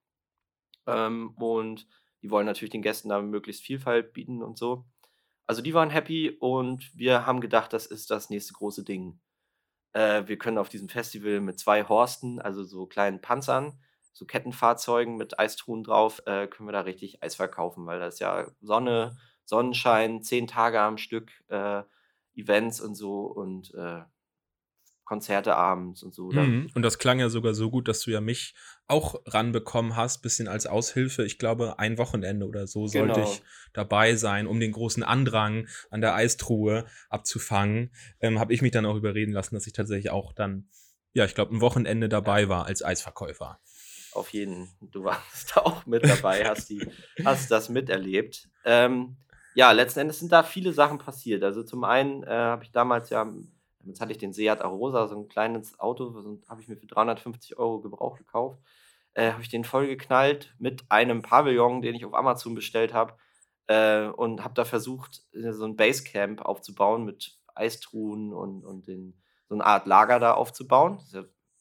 Ähm, und die wollen natürlich den Gästen da möglichst Vielfalt bieten und so. Also die waren happy und wir haben gedacht, das ist das nächste große Ding. Äh, wir können auf diesem Festival mit zwei Horsten, also so kleinen Panzern, so Kettenfahrzeugen mit Eistruhen drauf, äh, können wir da richtig Eis verkaufen, weil das ja Sonne, Sonnenschein, zehn Tage am Stück, äh, Events und so und äh, Konzerte abends und so.
Mhm. Und das klang ja sogar so gut, dass du ja mich auch ranbekommen hast, bisschen als Aushilfe. Ich glaube, ein Wochenende oder so sollte genau. ich dabei sein, um den großen Andrang an der Eistruhe abzufangen. Ähm, Habe ich mich dann auch überreden lassen, dass ich tatsächlich auch dann, ja, ich glaube, ein Wochenende dabei war als Eisverkäufer.
Auf jeden, du warst auch mit dabei, hast, die, hast das miterlebt. Ähm, ja, letzten Endes sind da viele Sachen passiert. Also zum einen äh, habe ich damals ja Jetzt hatte ich den Seat Arosa, so ein kleines Auto, so habe ich mir für 350 Euro Gebrauch gekauft. Äh, habe ich den voll geknallt mit einem Pavillon, den ich auf Amazon bestellt habe. Äh, und habe da versucht, äh, so ein Basecamp aufzubauen mit Eistruhen und, und den, so eine Art Lager da aufzubauen.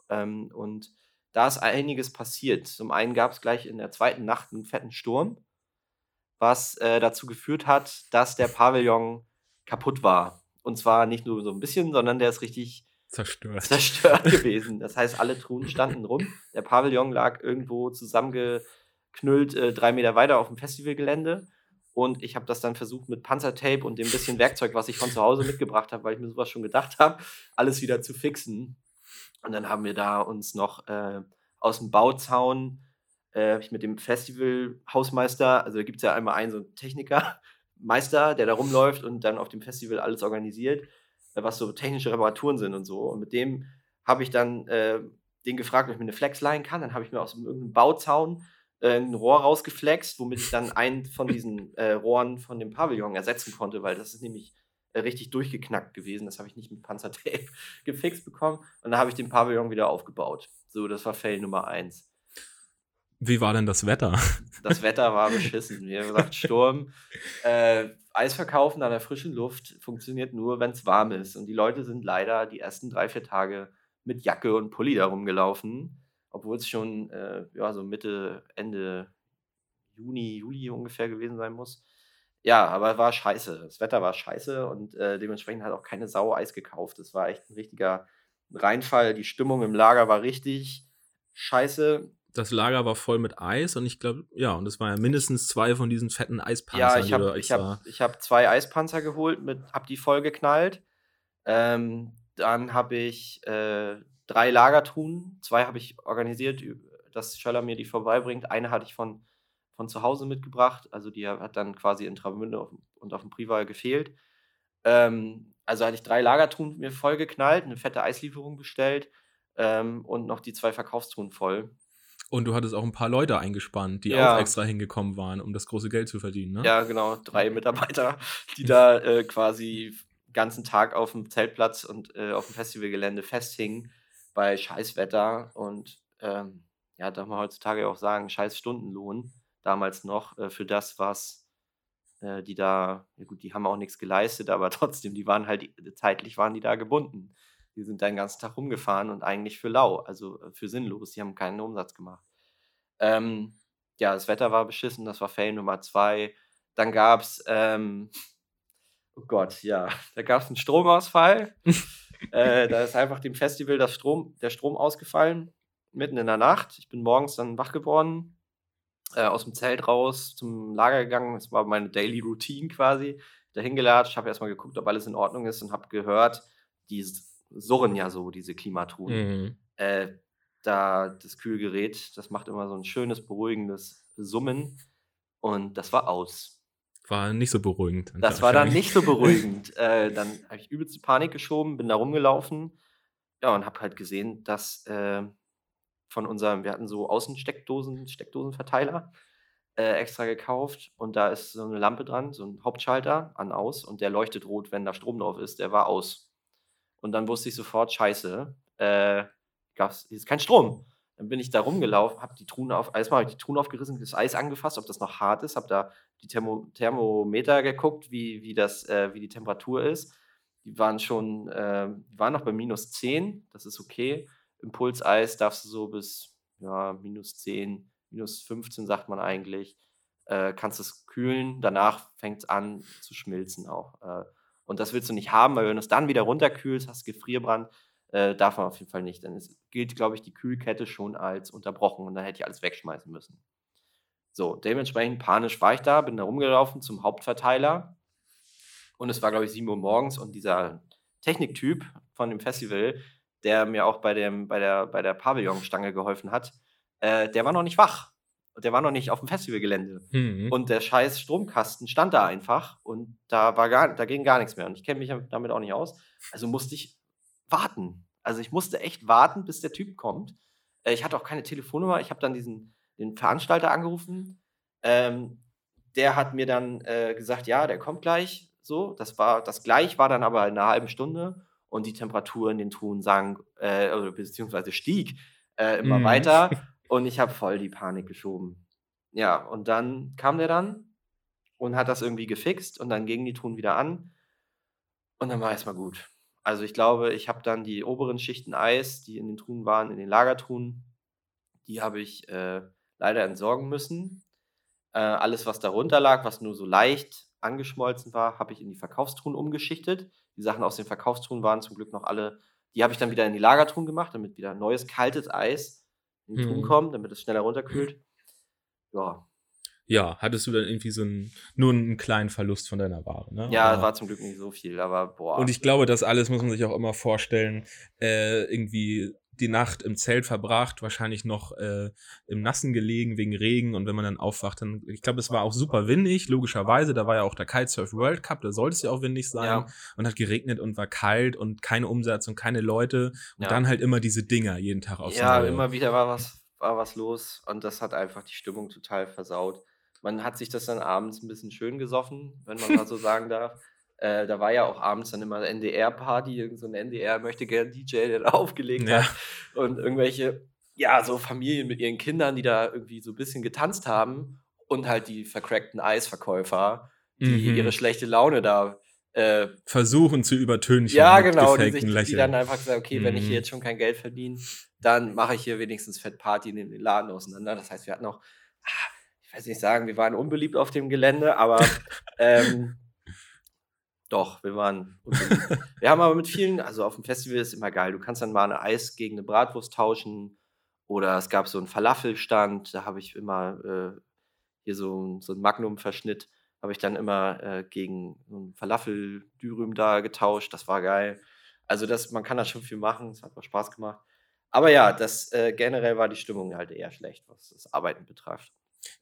Ähm, und da ist einiges passiert. Zum einen gab es gleich in der zweiten Nacht einen fetten Sturm, was äh, dazu geführt hat, dass der Pavillon kaputt war. Und zwar nicht nur so ein bisschen, sondern der ist richtig
zerstört,
zerstört gewesen. Das heißt, alle Truhen standen rum. Der Pavillon lag irgendwo zusammengeknüllt, äh, drei Meter weiter auf dem Festivalgelände. Und ich habe das dann versucht mit Panzertape und dem bisschen Werkzeug, was ich von zu Hause mitgebracht habe, weil ich mir sowas schon gedacht habe, alles wieder zu fixen. Und dann haben wir da uns noch äh, aus dem Bauzaun, äh, mit dem Festivalhausmeister, also da gibt es ja einmal einen so einen Techniker, Meister, der da rumläuft und dann auf dem Festival alles organisiert, äh, was so technische Reparaturen sind und so. Und mit dem habe ich dann äh, den gefragt, ob ich mir eine Flex leihen kann. Dann habe ich mir aus irgendeinem Bauzaun äh, ein Rohr rausgeflext, womit ich dann einen von diesen äh, Rohren von dem Pavillon ersetzen konnte, weil das ist nämlich äh, richtig durchgeknackt gewesen. Das habe ich nicht mit Panzertape gefixt bekommen. Und dann habe ich den Pavillon wieder aufgebaut. So, das war Fail Nummer eins.
Wie war denn das Wetter?
Das Wetter war beschissen. Wie gesagt, Sturm. Äh, Eis verkaufen an der frischen Luft funktioniert nur, wenn es warm ist. Und die Leute sind leider die ersten drei, vier Tage mit Jacke und Pulli da rumgelaufen. Obwohl es schon äh, ja, so Mitte, Ende Juni, Juli ungefähr gewesen sein muss. Ja, aber war scheiße. Das Wetter war scheiße und äh, dementsprechend hat auch keine Sau Eis gekauft. Es war echt ein richtiger Reinfall. Die Stimmung im Lager war richtig scheiße
das Lager war voll mit Eis und ich glaube, ja, und es waren ja mindestens zwei von diesen fetten Eispanzern.
Ja, ich habe ich hab, ich hab zwei Eispanzer geholt, mit, hab die voll geknallt. Ähm, dann habe ich äh, drei Lagertruhen, zwei habe ich organisiert, dass Schöller mir die vorbeibringt. Eine hatte ich von, von zu Hause mitgebracht, also die hat dann quasi in Travemünde und auf dem Prival gefehlt. Ähm, also hatte ich drei Lagertruhen mir voll geknallt, eine fette Eislieferung bestellt ähm, und noch die zwei Verkaufstruhen voll.
Und du hattest auch ein paar Leute eingespannt, die ja. auch extra hingekommen waren, um das große Geld zu verdienen, ne?
Ja, genau. Drei Mitarbeiter, die da äh, quasi den ganzen Tag auf dem Zeltplatz und äh, auf dem Festivalgelände festhingen bei Scheißwetter. Und ähm, ja, darf man heutzutage auch sagen, scheiß Stundenlohn damals noch äh, für das, was äh, die da, ja gut, die haben auch nichts geleistet, aber trotzdem, die waren halt, zeitlich waren die da gebunden. Die sind den ganzen Tag rumgefahren und eigentlich für lau, also äh, für sinnlos. Die haben keinen Umsatz gemacht. Ähm, ja, das Wetter war beschissen, das war Fail Nummer zwei. Dann gab es, ähm, oh Gott, ja, da gab es einen Stromausfall. äh, da ist einfach dem Festival das Strom, der Strom ausgefallen, mitten in der Nacht. Ich bin morgens dann wach geworden, äh, aus dem Zelt raus, zum Lager gegangen. Das war meine Daily Routine quasi. Dahin gelatscht, habe erstmal geguckt, ob alles in Ordnung ist und habe gehört, die surren ja so, diese Klimatruhen. Mhm. Äh, da das Kühlgerät, das macht immer so ein schönes, beruhigendes Summen. Und das war aus.
War nicht so beruhigend.
Das war dann nicht so beruhigend. äh, dann habe ich übelst Panik geschoben, bin da rumgelaufen. Ja, und habe halt gesehen, dass äh, von unserem, wir hatten so Außensteckdosen, Steckdosenverteiler. äh, extra gekauft und da ist so eine Lampe dran, so ein Hauptschalter an aus und der leuchtet rot, wenn da Strom drauf ist. Der war aus. Und dann wusste ich sofort, scheiße, äh, gab's, ist kein Strom. Dann bin ich da rumgelaufen, habe die Truhen auf, erstmal die Truhen aufgerissen, das Eis angefasst, ob das noch hart ist, habe da die Thermo Thermometer geguckt, wie, wie, das, äh, wie die Temperatur ist. Die waren schon, äh, die waren noch bei minus 10, das ist okay. Impulseis darfst du so bis ja, minus 10, minus 15 sagt man eigentlich. Äh, kannst es kühlen, danach fängt es an zu schmilzen auch. Äh, und das willst du nicht haben, weil wenn du es dann wieder runterkühlst, hast Gefrierbrand, äh, darf man auf jeden Fall nicht. Denn es gilt, glaube ich, die Kühlkette schon als unterbrochen und dann hätte ich alles wegschmeißen müssen. So, dementsprechend panisch war ich da, bin da rumgelaufen zum Hauptverteiler und es war, glaube ich, 7 Uhr morgens und dieser Techniktyp von dem Festival, der mir auch bei, dem, bei der, bei der Pavillonstange geholfen hat, äh, der war noch nicht wach. Der war noch nicht auf dem Festivalgelände. Mhm. Und der scheiß Stromkasten stand da einfach und da, war gar, da ging gar nichts mehr. Und ich kenne mich damit auch nicht aus. Also musste ich warten. Also ich musste echt warten, bis der Typ kommt. Äh, ich hatte auch keine Telefonnummer. Ich habe dann diesen den Veranstalter angerufen. Ähm, der hat mir dann äh, gesagt, ja, der kommt gleich. So, das war das gleich war dann aber in einer halben Stunde und die Temperatur in den Truhen sank äh, beziehungsweise stieg äh, immer mm. weiter und ich habe voll die Panik geschoben. Ja, und dann kam der dann und hat das irgendwie gefixt und dann gingen die Truhen wieder an und dann war erstmal gut. Also ich glaube, ich habe dann die oberen Schichten Eis, die in den Truhen waren, in den Lagertruhen, die habe ich äh, leider entsorgen müssen. Äh, alles, was darunter lag, was nur so leicht angeschmolzen war, habe ich in die Verkaufstruhen umgeschichtet. Die Sachen aus den Verkaufstruhen waren zum Glück noch alle, die habe ich dann wieder in die Lagertruhen gemacht, damit wieder neues kaltes Eis in die Truhen mhm. kommt, damit es schneller runterkühlt. Ja,
ja, hattest du dann irgendwie so einen, nur einen kleinen Verlust von deiner Ware, ne?
Ja, aber, war zum Glück nicht so viel, aber boah.
Und ich glaube, das alles muss man sich auch immer vorstellen, äh, irgendwie die Nacht im Zelt verbracht, wahrscheinlich noch äh, im Nassen gelegen wegen Regen und wenn man dann aufwacht, dann, ich glaube, es war auch super windig, logischerweise, da war ja auch der Kitesurf World Cup, da sollte es ja auch windig sein ja. und hat geregnet und war kalt und keine Umsetzung, keine Leute und ja. dann halt immer diese Dinger jeden Tag aufs
Ja, Neue. immer wieder war was, war was los und das hat einfach die Stimmung total versaut man hat sich das dann abends ein bisschen schön gesoffen, wenn man mal so sagen darf. Äh, da war ja auch abends dann immer NDR-Party, irgend so ein NDR möchte gerne DJ, der da aufgelegt ja. hat. Und irgendwelche, ja, so Familien mit ihren Kindern, die da irgendwie so ein bisschen getanzt haben. Und halt die vercrackten Eisverkäufer, die mhm. ihre schlechte Laune da äh,
versuchen zu übertönen.
Ja, genau, die, sich, die dann einfach sagen, okay, mhm. wenn ich hier mhm. jetzt schon kein Geld verdiene, dann mache ich hier wenigstens Fett Party in den Laden auseinander. Das heißt, wir hatten auch, ah, ich weiß nicht sagen, wir waren unbeliebt auf dem Gelände, aber ähm, doch, wir waren wir haben aber mit vielen, also auf dem Festival ist immer geil. Du kannst dann mal ein Eis gegen eine Bratwurst tauschen oder es gab so einen Falafelstand, da habe ich immer äh, hier so, so einen Magnum-Verschnitt, habe ich dann immer äh, gegen so ein Falafel-Dürüm da getauscht. Das war geil. Also das, man kann da schon viel machen, es hat auch Spaß gemacht. Aber ja, das äh, generell war die Stimmung halt eher schlecht, was das Arbeiten betrifft.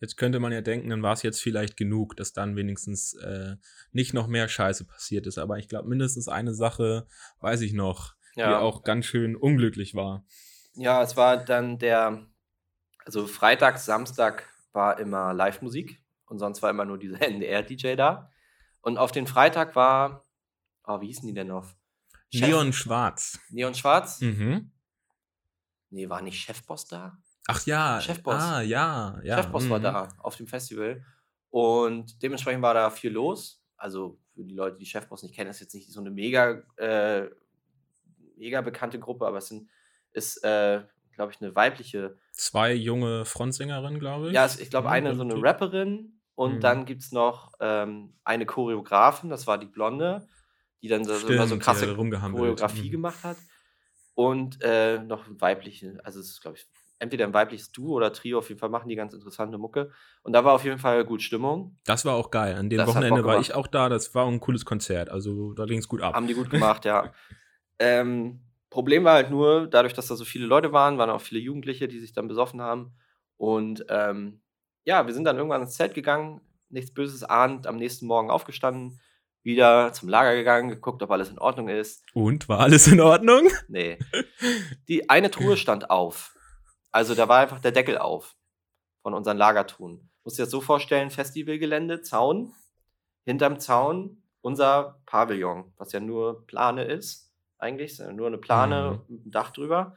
Jetzt könnte man ja denken, dann war es jetzt vielleicht genug, dass dann wenigstens äh, nicht noch mehr Scheiße passiert ist. Aber ich glaube, mindestens eine Sache weiß ich noch, ja. die auch ganz schön unglücklich war.
Ja, es war dann der, also Freitag, Samstag war immer Live-Musik und sonst war immer nur dieser NDR-DJ da. Und auf den Freitag war, oh, wie hießen die denn noch?
Chef Neon Schwarz.
Neon Schwarz? Mhm. Nee, war nicht Chefboss da?
Ach ja.
Chefboss.
Ah, ja, ja.
Chefboss mhm. war da auf dem Festival. Und dementsprechend war da viel los. Also für die Leute, die Chefboss nicht kennen, ist jetzt nicht so eine mega, äh, mega bekannte Gruppe, aber es sind, ist, äh, glaube ich, eine weibliche.
Zwei junge Frontsängerinnen, glaube ich.
Ja, ich glaube, eine so eine Rapperin und mhm. dann gibt es noch ähm, eine Choreografin, das war die Blonde, die dann Stimmt, so, immer so krasse Choreografie mhm. gemacht hat. Und äh, noch weibliche, also es ist, glaube ich, entweder ein weibliches Duo oder Trio, auf jeden Fall machen die ganz interessante Mucke. Und da war auf jeden Fall gut Stimmung.
Das war auch geil. An dem das Wochenende war ich auch da. Das war ein cooles Konzert. Also da ging es gut ab.
Haben die gut gemacht, ja. ähm, Problem war halt nur, dadurch, dass da so viele Leute waren, waren auch viele Jugendliche, die sich dann besoffen haben. Und ähm, ja, wir sind dann irgendwann ins Zelt gegangen, nichts Böses ahnt, am nächsten Morgen aufgestanden, wieder zum Lager gegangen, geguckt, ob alles in Ordnung ist.
Und war alles in Ordnung?
Nee. Die eine Truhe stand auf. Also da war einfach der Deckel auf von unseren Lagertruhen. Muss dir das so vorstellen, Festivalgelände, Zaun, hinterm Zaun unser Pavillon, was ja nur Plane ist, eigentlich, nur eine Plane
Mhm.
einem Dach drüber.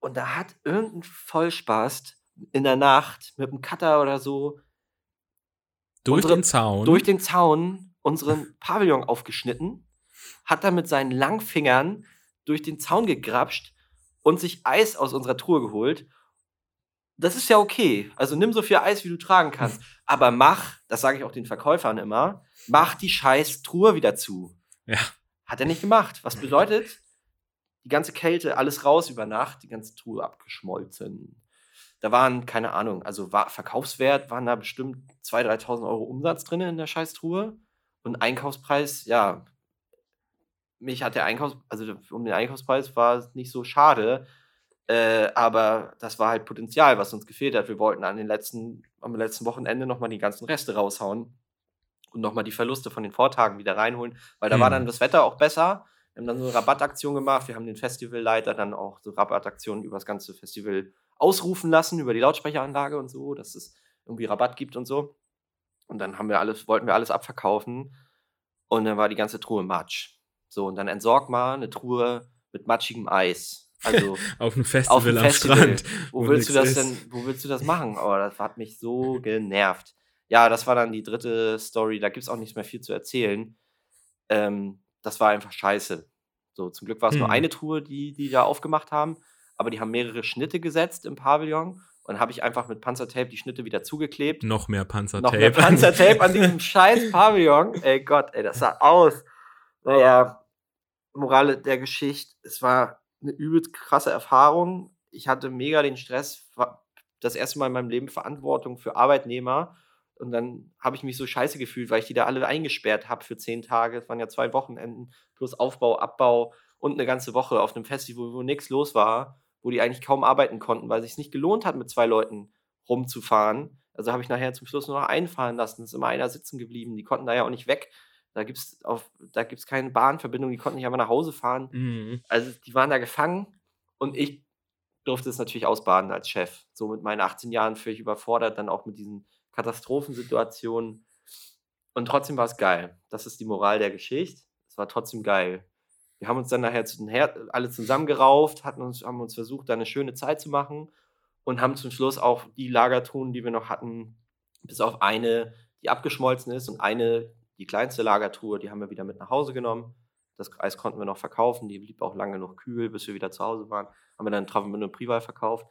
Und da hat irgendein Vollspast in der Nacht mit einem Cutter oder so
Durch
unsere
den Zaun.
durch den Zaun unseren Pavillon aufgeschnitten, hat dann mit seinen Langfingern durch den Zaun gegrapscht und sich Eis aus unserer Truhe geholt. Das ist ja okay. Also nimm so viel Eis, wie du tragen kannst. Aber mach, das sage ich auch den Verkäufern immer, mach die scheiß Truhe wieder zu.
Ja.
Hat er nicht gemacht. Was bedeutet? Die ganze Kälte, alles raus über Nacht, die ganze Truhe abgeschmolzen. Da waren, keine Ahnung, also war, Verkaufswert waren da bestimmt 2.000, 3.000 Euro Umsatz drin in der Scheißtruhe. Und Einkaufspreis, ja, mich hat der Einkaufs, also um den Einkaufspreis war es nicht so schade. Äh, aber das war halt Potenzial, was uns gefehlt hat. Wir wollten an den letzten, am letzten Wochenende nochmal die ganzen Reste raushauen und nochmal die Verluste von den Vortagen wieder reinholen, weil da war
Hm.
dann das Wetter auch besser. Wir haben dann so eine Rabattaktion gemacht. Wir haben den Festivalleiter dann auch so Rabattaktionen über das ganze Festival ausrufen lassen, über die Lautsprecheranlage und so, dass es irgendwie Rabatt gibt und so. Und dann haben wir alles, wollten wir alles abverkaufen. Und dann war die ganze Truhe Matsch. So, und dann entsorg mal eine Truhe mit matschigem Eis. Also
Auf dem
auf
Festival am
Festival.
Strand.
Wo
wo
willst du das
ist.
denn, wo willst du das machen? Aber das hat mich so genervt. Ja, das war dann die dritte Story. Da gibt es auch nicht mehr viel zu erzählen. Ähm, das war einfach scheiße. So, zum Glück war es nur
Hm.
eine Truhe, die die da aufgemacht haben. Aber die haben mehrere Schnitte gesetzt im Pavillon. Und habe ich einfach mit Panzertape die Schnitte wieder zugeklebt.
Noch mehr
Noch
Panzertape.
mehr Panzertape an diesem scheiß Pavillon. Ey Gott, ey, das sah aus. Naja, Morale der Geschichte, es war eine übelst krasse Erfahrung. Ich hatte mega den Stress, das erste Mal in meinem Leben Verantwortung für Arbeitnehmer. Und dann habe ich mich so scheiße gefühlt, weil ich die da alle eingesperrt habe für zehn Tage. Es waren ja zwei Wochenenden plus Aufbau, Abbau und eine ganze Woche auf einem Festival, wo nichts los war, wo die eigentlich kaum arbeiten konnten, weil es sich nicht gelohnt hat, mit zwei Leuten rumzufahren. Also habe ich nachher zum Schluss nur noch einfahren lassen. Es ist immer einer sitzen geblieben. Die konnten da ja auch nicht weg. Da gibt es da gibt's keine Bahnverbindung, die konnten nicht einfach nach Hause fahren.
Mhm.
Also die waren da gefangen und ich durfte es natürlich ausbaden als Chef. So mit meinen 18 Jahren völlig überfordert, dann auch mit diesen Katastrophensituationen. Und trotzdem war es geil. Das ist die Moral der Geschichte. Es war trotzdem geil. Wir haben uns dann nachher zu alle zusammengerauft, hatten uns, haben uns versucht, da eine schöne Zeit zu machen und haben zum Schluss auch die Lagertruhen, die wir noch hatten, bis auf eine, die abgeschmolzen ist und eine, die kleinste Lagertruhe, die haben wir wieder mit nach Hause genommen. Das Eis konnten wir noch verkaufen, die blieb auch lange noch kühl, bis wir wieder zu Hause waren. Haben wir dann Trafen mit einem Prival verkauft.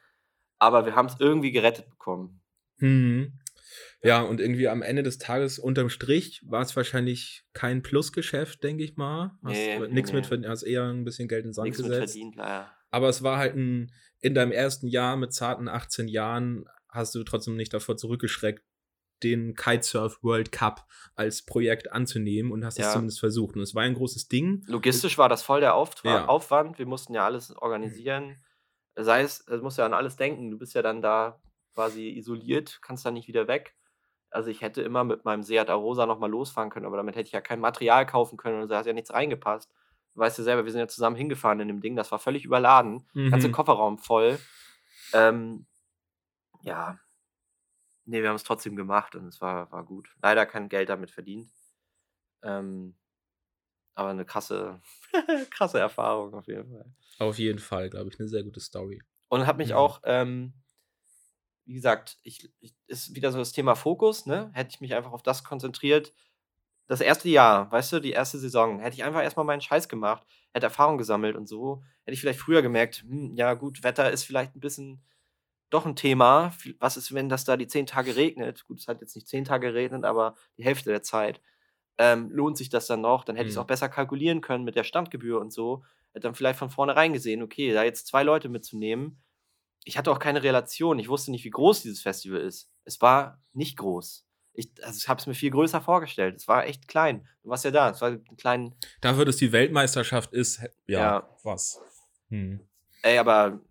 Aber wir haben es irgendwie gerettet bekommen.
Mhm. Ja, und irgendwie am Ende des Tages unterm Strich war es wahrscheinlich kein Plusgeschäft, denke ich mal. Hast
Nee,
nichts mit
nee.
verdient, hast eher ein bisschen Geld in den Sand
mit
gesetzt.
verdient, leider.
Aber es war halt ein, in deinem ersten Jahr mit zarten 18 Jahren hast du trotzdem nicht davor zurückgeschreckt, den Kitesurf World Cup als Projekt anzunehmen und hast es
Ja.
zumindest versucht. Und es war ein großes Ding.
Logistisch war das voll der Auf
Ja.
Aufwand. Wir mussten ja alles organisieren. Sei es, du musst ja an alles denken. Du bist ja dann da quasi isoliert, kannst da nicht wieder weg. Also ich hätte immer mit meinem Seat Arosa nochmal losfahren können, aber damit hätte ich ja kein Material kaufen können und da hat ja nichts reingepasst. Du weißt ja selber, wir sind ja zusammen hingefahren in dem Ding, das war völlig überladen. Ganze
Mhm.
Kofferraum voll. Ähm, ja. Nee, wir haben es trotzdem gemacht und es war, war gut. Leider kein Geld damit verdient. Ähm, aber eine krasse, krasse Erfahrung auf jeden Fall.
Auf jeden Fall, glaube ich, eine sehr gute Story.
Und hat mich
Ja.
auch, ähm, wie gesagt, ich, ich, ist wieder so das Thema Fokus, ne? Hätte ich mich einfach auf das konzentriert. Das erste Jahr, weißt du, die erste Saison, hätte ich einfach erstmal meinen Scheiß gemacht, hätte Erfahrung gesammelt und so, hätte ich vielleicht früher gemerkt, hm, ja gut, Wetter ist vielleicht ein bisschen doch ein Thema. Was ist, wenn das da die zehn Tage regnet? Gut, es hat jetzt nicht zehn Tage geregnet, aber die Hälfte der Zeit. Ähm, lohnt sich das dann noch? Dann hätte ich es
Mhm.
auch besser kalkulieren können mit der Standgebühr und so. Hätte dann vielleicht von vornherein gesehen, okay, da jetzt zwei Leute mitzunehmen. Ich hatte auch keine Relation. Ich wusste nicht, wie groß dieses Festival ist. Es war nicht groß. Ich, also ich habe es mir viel größer vorgestellt. Es war echt klein. Du warst ja da. Es war ein kleinen.
Dafür, dass die Weltmeisterschaft ist, ja,
Ja.
was. Hm.
Ey, aber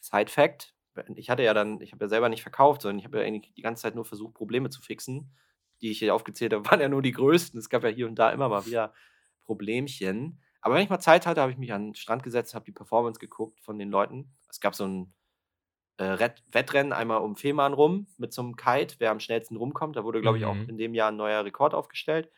Side Fact, ich hatte ja dann, ich habe ja selber nicht verkauft, sondern ich habe ja eigentlich die ganze Zeit nur versucht, Probleme zu fixen. Die ich hier aufgezählt habe, waren ja nur die größten. Es gab ja hier und da immer mal wieder Problemchen. Aber wenn ich mal Zeit hatte, habe ich mich an den Strand gesetzt, habe die Performance geguckt von den Leuten. Es gab so ein äh, Wettrennen einmal um Fehmarn rum mit so einem Kite, wer am schnellsten rumkommt. Da wurde, glaube ich, auch
Mhm.
in dem Jahr ein neuer Rekord aufgestellt.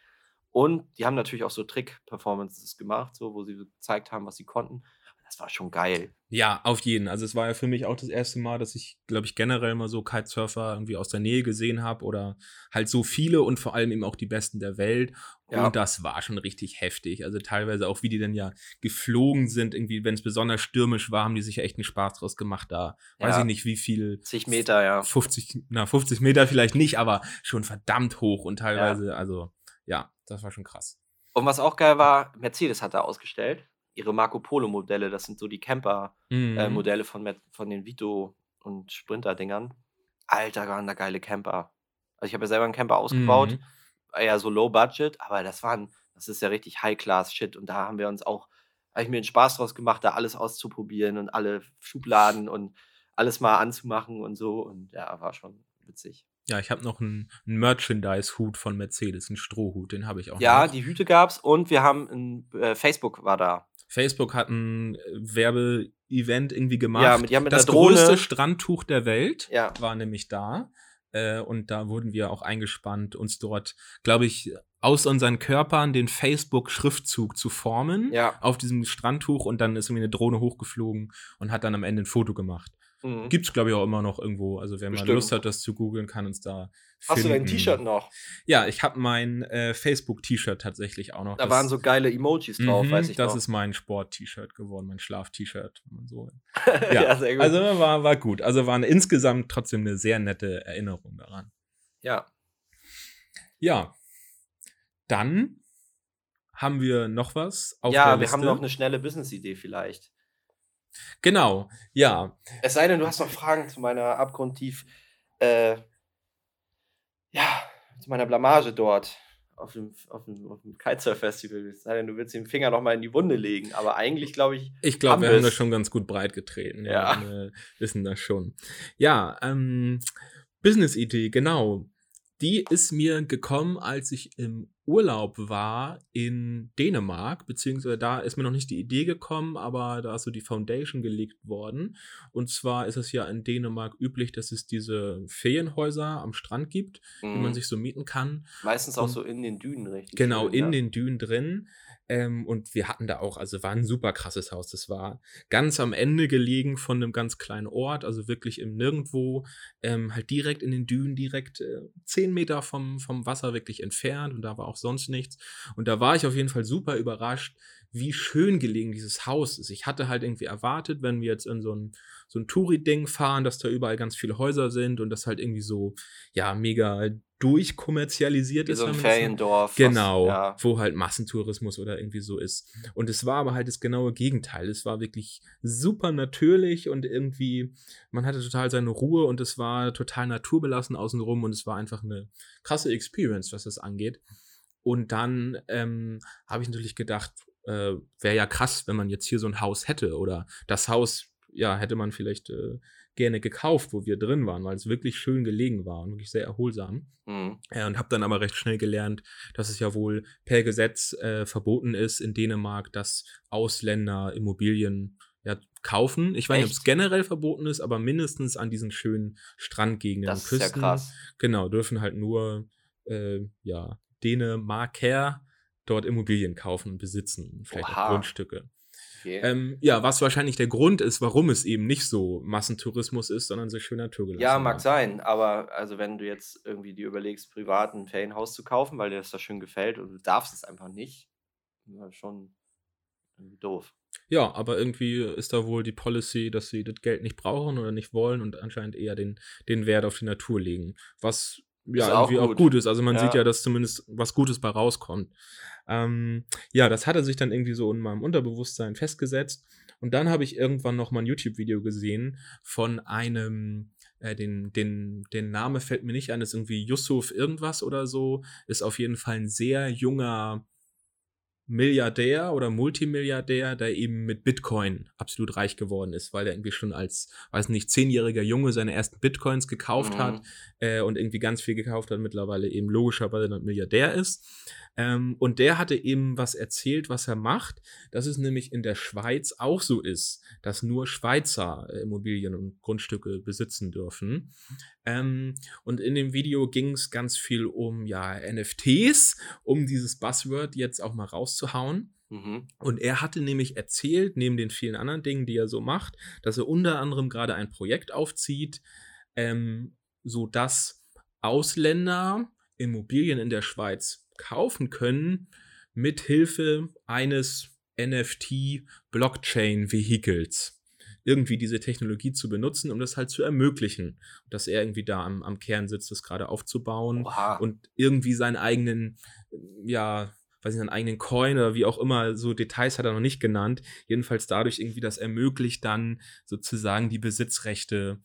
Und die haben natürlich auch so Trick-Performances gemacht, so, wo sie gezeigt haben, was sie konnten. Das war schon geil.
Ja, auf jeden. Also es war ja für mich auch das erste Mal, dass ich, glaube ich, generell mal so Kitesurfer irgendwie aus der Nähe gesehen habe oder halt so viele und vor allem eben auch die Besten der Welt.
Ja.
Und das war schon richtig heftig. Also teilweise auch, wie die dann ja geflogen sind, irgendwie, wenn es besonders stürmisch war, haben die sich ja echt einen Spaß draus gemacht. Da weiß
Ja.
ich nicht, wie viel.
Zig Meter, ja.
50, na, 50 Meter vielleicht nicht, aber schon verdammt hoch und teilweise, also ja, das war schon krass.
Und was auch geil war, Mercedes hat da ausgestellt. Ihre Marco Polo-Modelle, das sind so die Camper-Modelle
Mhm.
von, Mer- von den Vito- und Sprinter-Dingern. Alter, waren da geile Camper. Also ich habe ja selber einen Camper ausgebaut,
Mhm.
eher so low budget, aber das waren, das ist ja richtig High-Class-Shit und da haben wir uns auch, habe ich mir einen Spaß draus gemacht, da alles auszuprobieren und alle Schubladen und alles mal anzumachen und so und ja, war schon witzig.
Ja, ich habe noch einen, einen Merchandise-Hut von Mercedes, einen Strohhut, den habe ich auch
Ja,
noch.
die Hüte gab's und wir haben ein, äh, Facebook war da.
Facebook hat ein äh, Werbeevent irgendwie gemacht.
Ja, mit, haben mit
das größte Strandtuch der Welt
Ja.
war nämlich da. Äh, und da wurden wir auch eingespannt, uns dort, glaube ich, aus unseren Körpern den Facebook-Schriftzug zu formen
Ja.
auf diesem Strandtuch und dann ist irgendwie eine Drohne hochgeflogen und hat dann am Ende ein Foto gemacht.
Mhm.
Gibt's, glaube ich, auch immer noch irgendwo. Also wer mal
Bestimmt.
Lust hat, das zu googeln, kann uns da
Hast du dein
finden.
T-Shirt noch?
Ja, ich habe mein äh, Facebook-T-Shirt tatsächlich auch noch.
Da
Das-
waren so geile Emojis drauf,
Mhm,
weiß ich
das
noch.
ist mein Sport-T-Shirt geworden, mein Schlaf-T-Shirt, so
ja.
Ja,
sehr gut.
Also war, war gut. Also war eine, insgesamt trotzdem eine sehr nette Erinnerung daran.
ja.
Ja. Dann haben wir noch was auf
ja,
der
wir
Liste.
haben noch eine schnelle Business-Idee vielleicht.
Genau, ja.
Es sei denn, du hast noch Fragen zu meiner abgrundtief, äh, ja, zu meiner Blamage dort auf dem, auf dem, auf dem Kitesurf-Festival. Es sei denn, du willst den Finger noch mal in die Wunde legen. Aber eigentlich glaube ich,
Ich glaube, wir haben das schon ganz gut breit getreten. Ja.
Ja.
Wir wissen das schon. Ja, ähm, Business-Idee, genau. Die ist mir gekommen, als ich im Urlaub war in Dänemark, beziehungsweise da ist mir noch nicht die Idee gekommen, aber da ist so die Foundation gelegt worden. Und zwar ist es ja in Dänemark üblich, dass es diese Ferienhäuser am Strand gibt, die
mh,
man sich so mieten kann.
meistens auch
und-
so in den Dünen richtig.
Genau,
schön,
in
ja.
den Dünen drin. Ähm, und wir hatten da auch, also war ein super krasses Haus. Das war ganz am Ende gelegen von einem ganz kleinen Ort, also wirklich im Nirgendwo, ähm, halt direkt in den Dünen, direkt äh, zehn Meter vom, vom Wasser wirklich entfernt und da war auch sonst nichts. Und da war ich auf jeden Fall super überrascht, wie schön gelegen dieses Haus ist. Ich hatte halt irgendwie erwartet, wenn wir jetzt in so ein, so ein Touri-Ding fahren, dass da überall ganz viele Häuser sind und das halt irgendwie so, ja, mega durchkommerzialisiert
Wie
ist.
so ein Feriendorf. was-
Genau,
Ja.
wo halt Massentourismus oder irgendwie so ist. Und es war aber halt das genaue Gegenteil. Es war wirklich super natürlich und irgendwie, man hatte total seine Ruhe und es war total naturbelassen außenrum und es war einfach eine krasse Experience, was das angeht. Und dann ähm, habe ich natürlich gedacht, äh, wäre ja krass, wenn man jetzt hier so ein Haus hätte oder das Haus, ja, hätte man vielleicht äh, gerne gekauft, wo wir drin waren, weil es wirklich schön gelegen war und wirklich sehr erholsam.
Mhm.
Ja, und habe dann aber recht schnell gelernt, dass es ja wohl per Gesetz äh, verboten ist in Dänemark, dass Ausländer Immobilien ja, kaufen. Ich weiß nicht, ob es
Echt?
generell verboten ist, aber mindestens an diesen schönen Strandgegenden
Das
und
ist ja
Küsten.
krass.
Genau, dürfen halt nur äh, ja, Dänemarker dort Immobilien kaufen und besitzen, vielleicht
Oha.
auch Grundstücke.
Okay.
Ähm, ja, was wahrscheinlich der Grund ist, warum es eben nicht so Massentourismus ist, sondern so schön naturgelassen.
Ja,
war.
mag sein, aber also wenn du jetzt irgendwie dir überlegst, privat ein Ferienhaus zu kaufen, weil dir das da schön gefällt und du darfst es einfach nicht, schon doof.
Ja, aber irgendwie ist da wohl die Policy, dass sie das Geld nicht brauchen oder nicht wollen und anscheinend eher den, den Wert auf die Natur legen. Was ja
Ist auch
irgendwie auch
gut.
gut ist. Also man
Ja.
sieht ja, dass zumindest was Gutes bei rauskommt. Ähm, ja, das hatte sich dann irgendwie so in meinem Unterbewusstsein festgesetzt. Und dann habe ich irgendwann noch mal ein YouTube-Video gesehen von einem, äh, den, den, den Name fällt mir nicht ein, ist irgendwie Yusuf irgendwas oder so. Ist auf jeden Fall ein sehr junger Milliardär oder Multimilliardär, der eben mit Bitcoin absolut reich geworden ist, weil er irgendwie schon als, weiß nicht, zehnjähriger Junge seine ersten Bitcoins gekauft
Mhm.
hat äh, und irgendwie ganz viel gekauft hat, mittlerweile eben logischerweise ein Milliardär ist. Ähm, und der hatte eben was erzählt, was er macht, dass es nämlich in der Schweiz auch so ist, dass nur Schweizer Immobilien und Grundstücke besitzen dürfen. Ähm, und in dem Video ging es ganz viel um ja NFTs, um dieses Buzzword jetzt auch mal rauszuhauen. Mhm. Und er hatte nämlich erzählt, neben den vielen anderen Dingen, die er so macht, dass er unter anderem gerade ein Projekt aufzieht, ähm, so dass Ausländer Immobilien in der Schweiz kaufen können mit Hilfe eines NFT-Blockchain-Vehikels irgendwie diese Technologie zu benutzen, um das halt zu ermöglichen. Dass er irgendwie da am, am Kern sitzt, das gerade aufzubauen Oha. und irgendwie seinen eigenen, ja, weiß ich, seinen eigenen Coin oder wie auch immer, so Details hat er noch nicht genannt. Jedenfalls dadurch irgendwie das ermöglicht dann sozusagen die Besitzrechte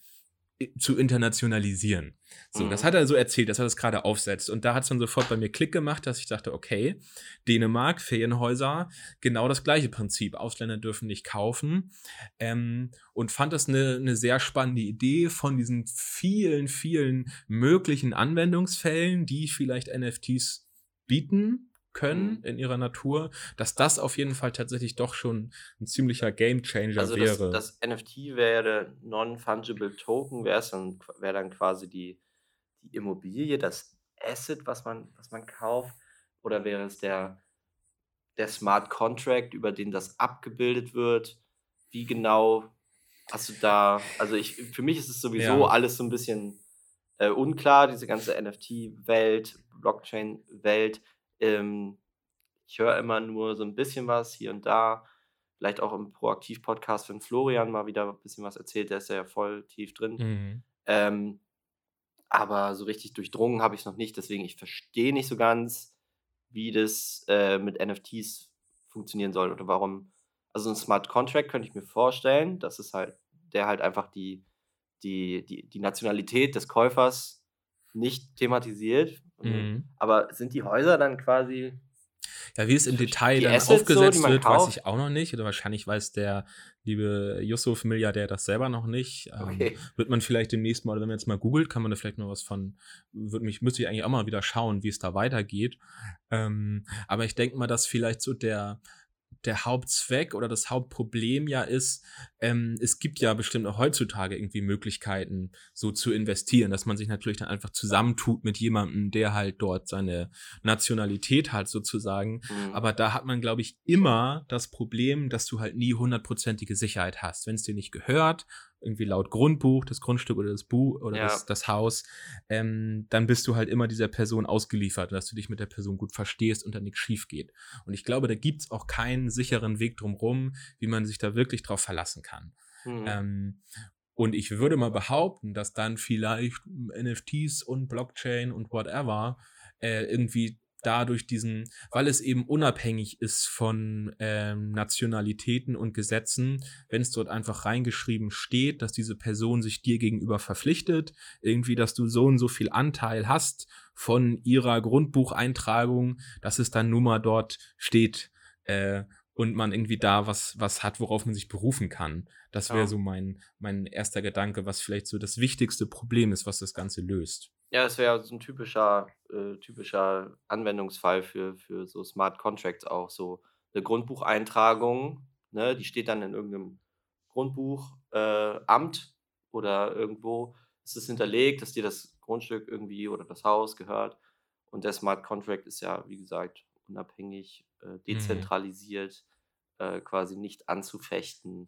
zu internationalisieren. So, mhm. das hat er so erzählt, dass er das gerade aufsetzt. Und da hat es dann sofort bei mir Klick gemacht, dass ich dachte, okay, Dänemark, Ferienhäuser, genau das gleiche Prinzip. Ausländer dürfen nicht kaufen. Ähm, und fand das eine, eine sehr spannende Idee von diesen vielen, vielen möglichen Anwendungsfällen, die vielleicht NFTs bieten können mhm. in ihrer Natur, dass das auf jeden Fall tatsächlich doch schon ein ziemlicher Gamechanger also wäre.
Das, das NFT wäre Non-Fungible Token, wäre dann, wär dann quasi die, die Immobilie, das Asset, was man, was man kauft, oder wäre es der, der Smart Contract, über den das abgebildet wird? Wie genau hast du da, also ich, für mich ist es sowieso ja. alles so ein bisschen äh, unklar, diese ganze NFT-Welt, Blockchain-Welt. Ähm, ich höre immer nur so ein bisschen was hier und da. Vielleicht auch im Proaktiv-Podcast von Florian mal wieder ein bisschen was erzählt, der ist ja voll tief drin. Mhm. Ähm, aber so richtig durchdrungen habe ich es noch nicht, deswegen ich verstehe nicht so ganz, wie das äh, mit NFTs funktionieren soll oder warum. Also ein Smart Contract könnte ich mir vorstellen, dass es halt, der halt einfach die, die, die, die Nationalität des Käufers nicht thematisiert. Mhm. Aber sind die Häuser dann quasi.
Ja, wie es im Detail dann Assets aufgesetzt so, wird, kauft? weiß ich auch noch nicht. Oder wahrscheinlich weiß der liebe Yusuf Milliardär das selber noch nicht. Ähm, okay. wird man vielleicht demnächst mal, wenn man jetzt mal googelt, kann man da vielleicht noch was von, wird mich, müsste ich eigentlich auch mal wieder schauen, wie es da weitergeht. Ähm, aber ich denke mal, dass vielleicht so der, der Hauptzweck oder das Hauptproblem ja ist, ähm, es gibt ja bestimmt auch heutzutage irgendwie Möglichkeiten, so zu investieren, dass man sich natürlich dann einfach zusammentut mit jemandem, der halt dort seine Nationalität hat sozusagen. Mhm. Aber da hat man, glaube ich, immer das Problem, dass du halt nie hundertprozentige Sicherheit hast. Wenn es dir nicht gehört irgendwie laut Grundbuch, das Grundstück oder das Buch oder ja. das, das, Haus, ähm, dann bist du halt immer dieser Person ausgeliefert, dass du dich mit der Person gut verstehst und dann nichts schief geht. Und ich glaube, da gibt es auch keinen sicheren Weg drumherum, wie man sich da wirklich drauf verlassen kann. Mhm. Ähm, und ich würde mal behaupten, dass dann vielleicht NFTs und Blockchain und whatever äh, irgendwie dadurch diesen, weil es eben unabhängig ist von ähm, Nationalitäten und Gesetzen, wenn es dort einfach reingeschrieben steht, dass diese Person sich dir gegenüber verpflichtet, irgendwie, dass du so und so viel Anteil hast von ihrer Grundbucheintragung, dass es dann nun mal dort steht. Äh, und man irgendwie da was, was hat, worauf man sich berufen kann. Das wäre ja. so mein, mein erster Gedanke, was vielleicht so das wichtigste Problem ist, was das Ganze löst.
Ja, es wäre so ein typischer, äh, typischer Anwendungsfall für, für so Smart Contracts auch. So eine Grundbucheintragung, ne, die steht dann in irgendeinem Grundbuchamt äh, oder irgendwo ist es hinterlegt, dass dir das Grundstück irgendwie oder das Haus gehört. Und der Smart Contract ist ja, wie gesagt, unabhängig, äh, mhm. dezentralisiert, mhm. quasi nicht anzufechten.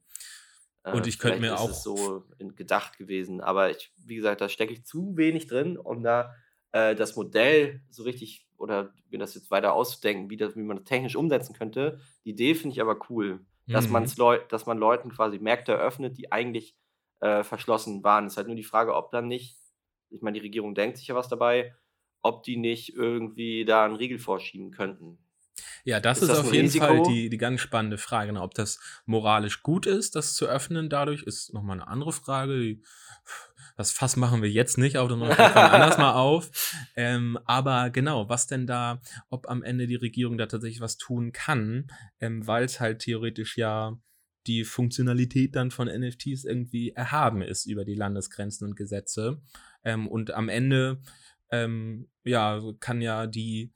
Und äh, ich könnte mir auch.
Ist es so gedacht gewesen. Aber ich, wie gesagt, da stecke ich zu wenig drin, um da äh, das Modell so richtig oder mir das jetzt weiter auszudenken, wie, das, wie man das technisch umsetzen könnte. Die Idee finde ich aber cool, dass, mhm. Leu dass man Leuten quasi Märkte eröffnet, die eigentlich äh, verschlossen waren. Es ist halt nur die Frage, ob dann nicht, ich meine, die Regierung denkt sich ja was dabei, ob die nicht irgendwie da einen Riegel vorschieben könnten.
Ja, das ist, ist das auf jeden Risiko? Fall die, die ganz spannende Frage. Ne? Ob das moralisch gut ist, das zu öffnen dadurch, ist nochmal eine andere Frage. Das Fass machen wir jetzt nicht, aber dann machen wir anders mal auf. Ähm, aber genau, was denn da, ob am Ende die Regierung da tatsächlich was tun kann, ähm, weil es halt theoretisch ja die Funktionalität dann von NFTs irgendwie erhaben ist über die Landesgrenzen und Gesetze. Ähm, und am Ende, ähm, ja, kann ja die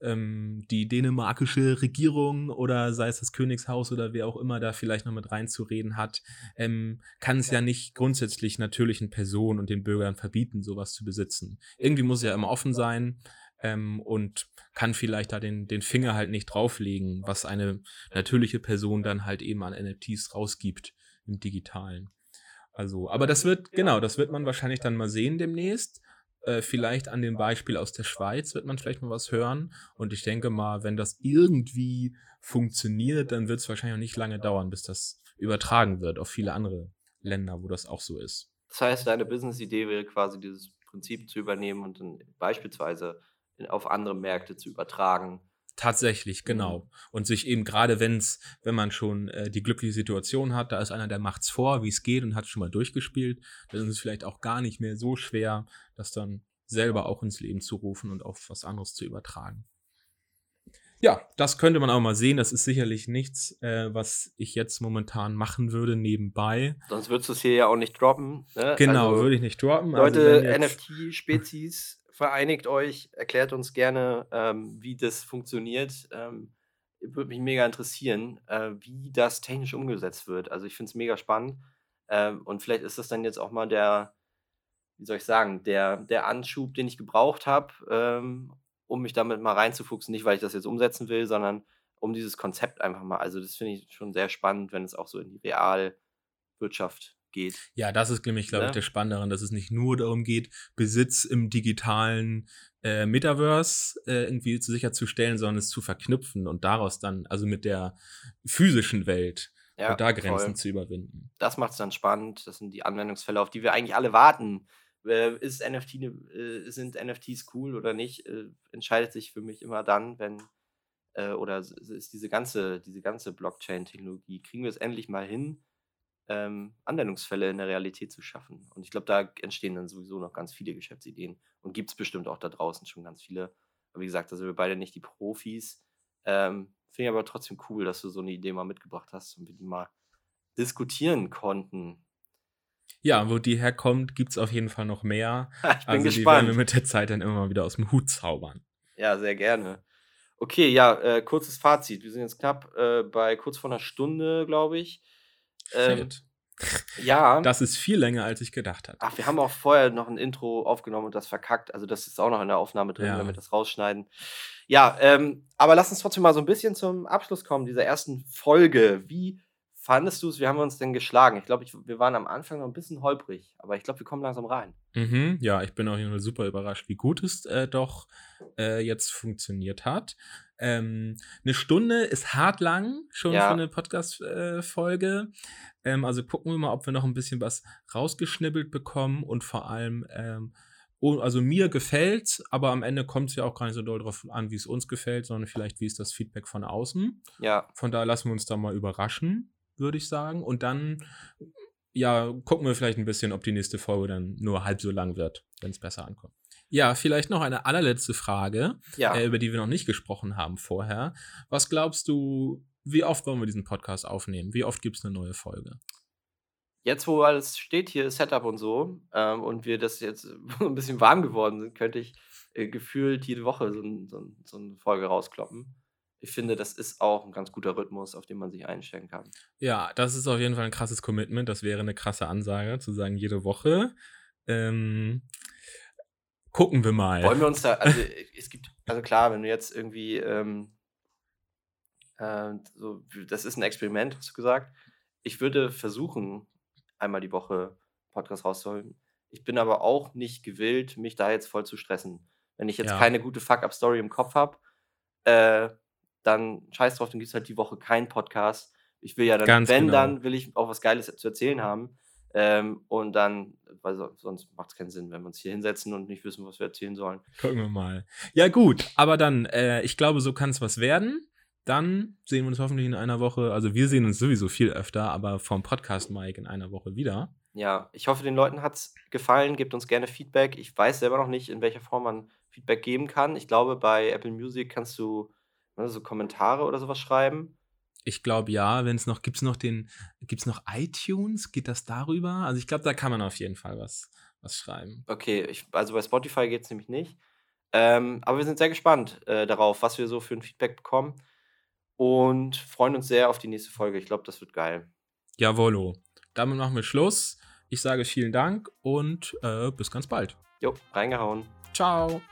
ähm, die dänemarkische Regierung oder sei es das Königshaus oder wer auch immer da vielleicht noch mit reinzureden hat, ähm, kann es ja. ja nicht grundsätzlich natürlichen Personen und den Bürgern verbieten, sowas zu besitzen. Irgendwie muss es ja immer offen sein ähm, und kann vielleicht da den, den Finger halt nicht drauflegen, was eine natürliche Person dann halt eben an NFTs rausgibt im digitalen. Also, aber das wird, genau, das wird man wahrscheinlich dann mal sehen demnächst. Äh, vielleicht an dem Beispiel aus der Schweiz wird man vielleicht mal was hören. Und ich denke mal, wenn das irgendwie funktioniert, dann wird es wahrscheinlich auch nicht lange dauern, bis das übertragen wird auf viele andere Länder, wo das auch so ist.
Das heißt, deine Business-Idee wäre quasi dieses Prinzip zu übernehmen und dann beispielsweise auf andere Märkte zu übertragen.
Tatsächlich, genau. Mhm. Und sich eben gerade, wenn's, wenn man schon äh, die glückliche Situation hat, da ist einer, der macht's vor, wie es geht und hat schon mal durchgespielt, dann ist es vielleicht auch gar nicht mehr so schwer, das dann selber auch ins Leben zu rufen und auf was anderes zu übertragen. Ja, das könnte man auch mal sehen. Das ist sicherlich nichts, äh, was ich jetzt momentan machen würde nebenbei.
Sonst würdest du es hier ja auch nicht droppen.
Ne? Genau, also, würde ich nicht droppen.
Also Leute, also NFT-Spezies vereinigt euch, erklärt uns gerne, ähm, wie das funktioniert. Ähm, würde mich mega interessieren, äh, wie das technisch umgesetzt wird. Also ich finde es mega spannend. Ähm, und vielleicht ist das dann jetzt auch mal der, wie soll ich sagen, der, der Anschub, den ich gebraucht habe, ähm, um mich damit mal reinzufuchsen. Nicht, weil ich das jetzt umsetzen will, sondern um dieses Konzept einfach mal. Also das finde ich schon sehr spannend, wenn es auch so in die Realwirtschaft geht.
Ja, das ist nämlich, glaube ja? ich, der Spannende daran, dass es nicht nur darum geht, Besitz im digitalen äh, Metaverse äh, irgendwie sicherzustellen, sondern es zu verknüpfen und daraus dann, also mit der physischen Welt, ja, und da Grenzen voll. zu überwinden.
Das macht es dann spannend. Das sind die Anwendungsfälle, auf die wir eigentlich alle warten. Äh, ist NFT, äh, sind NFTs cool oder nicht? Äh, entscheidet sich für mich immer dann, wenn oder ist diese ganze, diese ganze Blockchain-Technologie, kriegen wir es endlich mal hin, ähm, Anwendungsfälle in der Realität zu schaffen. Und ich glaube, da entstehen dann sowieso noch ganz viele Geschäftsideen. Und gibt es bestimmt auch da draußen schon ganz viele. Aber wie gesagt, da sind wir beide nicht die Profis. Ähm, Finde ich aber trotzdem cool, dass du so eine Idee mal mitgebracht hast und wir die mal diskutieren konnten.
Ja, wo die herkommt, gibt es auf jeden Fall noch mehr.
ich bin also
gespannt.
die werden
wir mit der Zeit dann immer mal wieder aus dem Hut zaubern.
Ja, sehr gerne. Okay, ja, äh, kurzes Fazit. Wir sind jetzt knapp äh, bei kurz vor einer Stunde, glaube ich.
Ähm, ja. Das ist viel länger, als ich gedacht hatte.
Ach, wir haben auch vorher noch ein Intro aufgenommen und das verkackt. Also, das ist auch noch in der Aufnahme drin, ja. wenn wir das rausschneiden. Ja, ähm, aber lass uns trotzdem mal so ein bisschen zum Abschluss kommen, dieser ersten Folge. Wie fandest du es? Wie haben wir uns denn geschlagen? Ich glaube, wir waren am Anfang noch ein bisschen holprig, aber ich glaube, wir kommen langsam rein.
Mhm, ja, ich bin auf jeden Fall super überrascht, wie gut es äh, doch äh, jetzt funktioniert hat. Ähm, eine Stunde ist hart lang, schon ja. für eine Podcast-Folge. Äh, ähm, also gucken wir mal, ob wir noch ein bisschen was rausgeschnibbelt bekommen und vor allem ähm, also mir gefällt, aber am Ende kommt es ja auch gar nicht so doll darauf an, wie es uns gefällt, sondern vielleicht, wie ist das Feedback von außen.
Ja.
Von daher lassen wir uns da mal überraschen würde ich sagen. Und dann, ja, gucken wir vielleicht ein bisschen, ob die nächste Folge dann nur halb so lang wird, wenn es besser ankommt. Ja, vielleicht noch eine allerletzte Frage, ja. äh, über die wir noch nicht gesprochen haben vorher. Was glaubst du, wie oft wollen wir diesen Podcast aufnehmen? Wie oft gibt es eine neue Folge?
Jetzt, wo alles steht hier, Setup und so, ähm, und wir das jetzt ein bisschen warm geworden sind, könnte ich äh, gefühlt jede Woche so, so, so eine Folge rauskloppen ich finde, das ist auch ein ganz guter Rhythmus, auf den man sich einstellen kann.
Ja, das ist auf jeden Fall ein krasses Commitment. Das wäre eine krasse Ansage, zu sagen, jede Woche. Ähm, gucken wir mal.
Wollen wir uns da, also es gibt, also klar, wenn du jetzt irgendwie, ähm, äh, so, das ist ein Experiment, hast du gesagt. Ich würde versuchen, einmal die Woche Podcast rauszuholen. Ich bin aber auch nicht gewillt, mich da jetzt voll zu stressen. Wenn ich jetzt ja. keine gute Fuck-Up-Story im Kopf habe, äh, dann scheiß drauf, dann gibt es halt die Woche keinen Podcast. Ich will ja dann, Ganz wenn, genau. dann will ich auch was Geiles zu erzählen haben. Ähm, und dann, weil sonst macht es keinen Sinn, wenn wir uns hier hinsetzen und nicht wissen, was wir erzählen sollen.
Gucken wir mal. Ja, gut, aber dann, äh, ich glaube, so kann es was werden. Dann sehen wir uns hoffentlich in einer Woche. Also, wir sehen uns sowieso viel öfter, aber vom Podcast Mike in einer Woche wieder.
Ja, ich hoffe, den Leuten hat es gefallen. Gebt uns gerne Feedback. Ich weiß selber noch nicht, in welcher Form man Feedback geben kann. Ich glaube, bei Apple Music kannst du Ne, so Kommentare oder sowas schreiben.
Ich glaube ja, wenn es noch, gibt es noch den, gibt es noch iTunes? Geht das darüber? Also ich glaube, da kann man auf jeden Fall was, was schreiben.
Okay, ich, also bei Spotify geht es nämlich nicht. Ähm, aber wir sind sehr gespannt äh, darauf, was wir so für ein Feedback bekommen und freuen uns sehr auf die nächste Folge. Ich glaube, das wird geil.
Jawollo. Damit machen wir Schluss. Ich sage vielen Dank und äh, bis ganz bald.
Jo, reingehauen.
Ciao.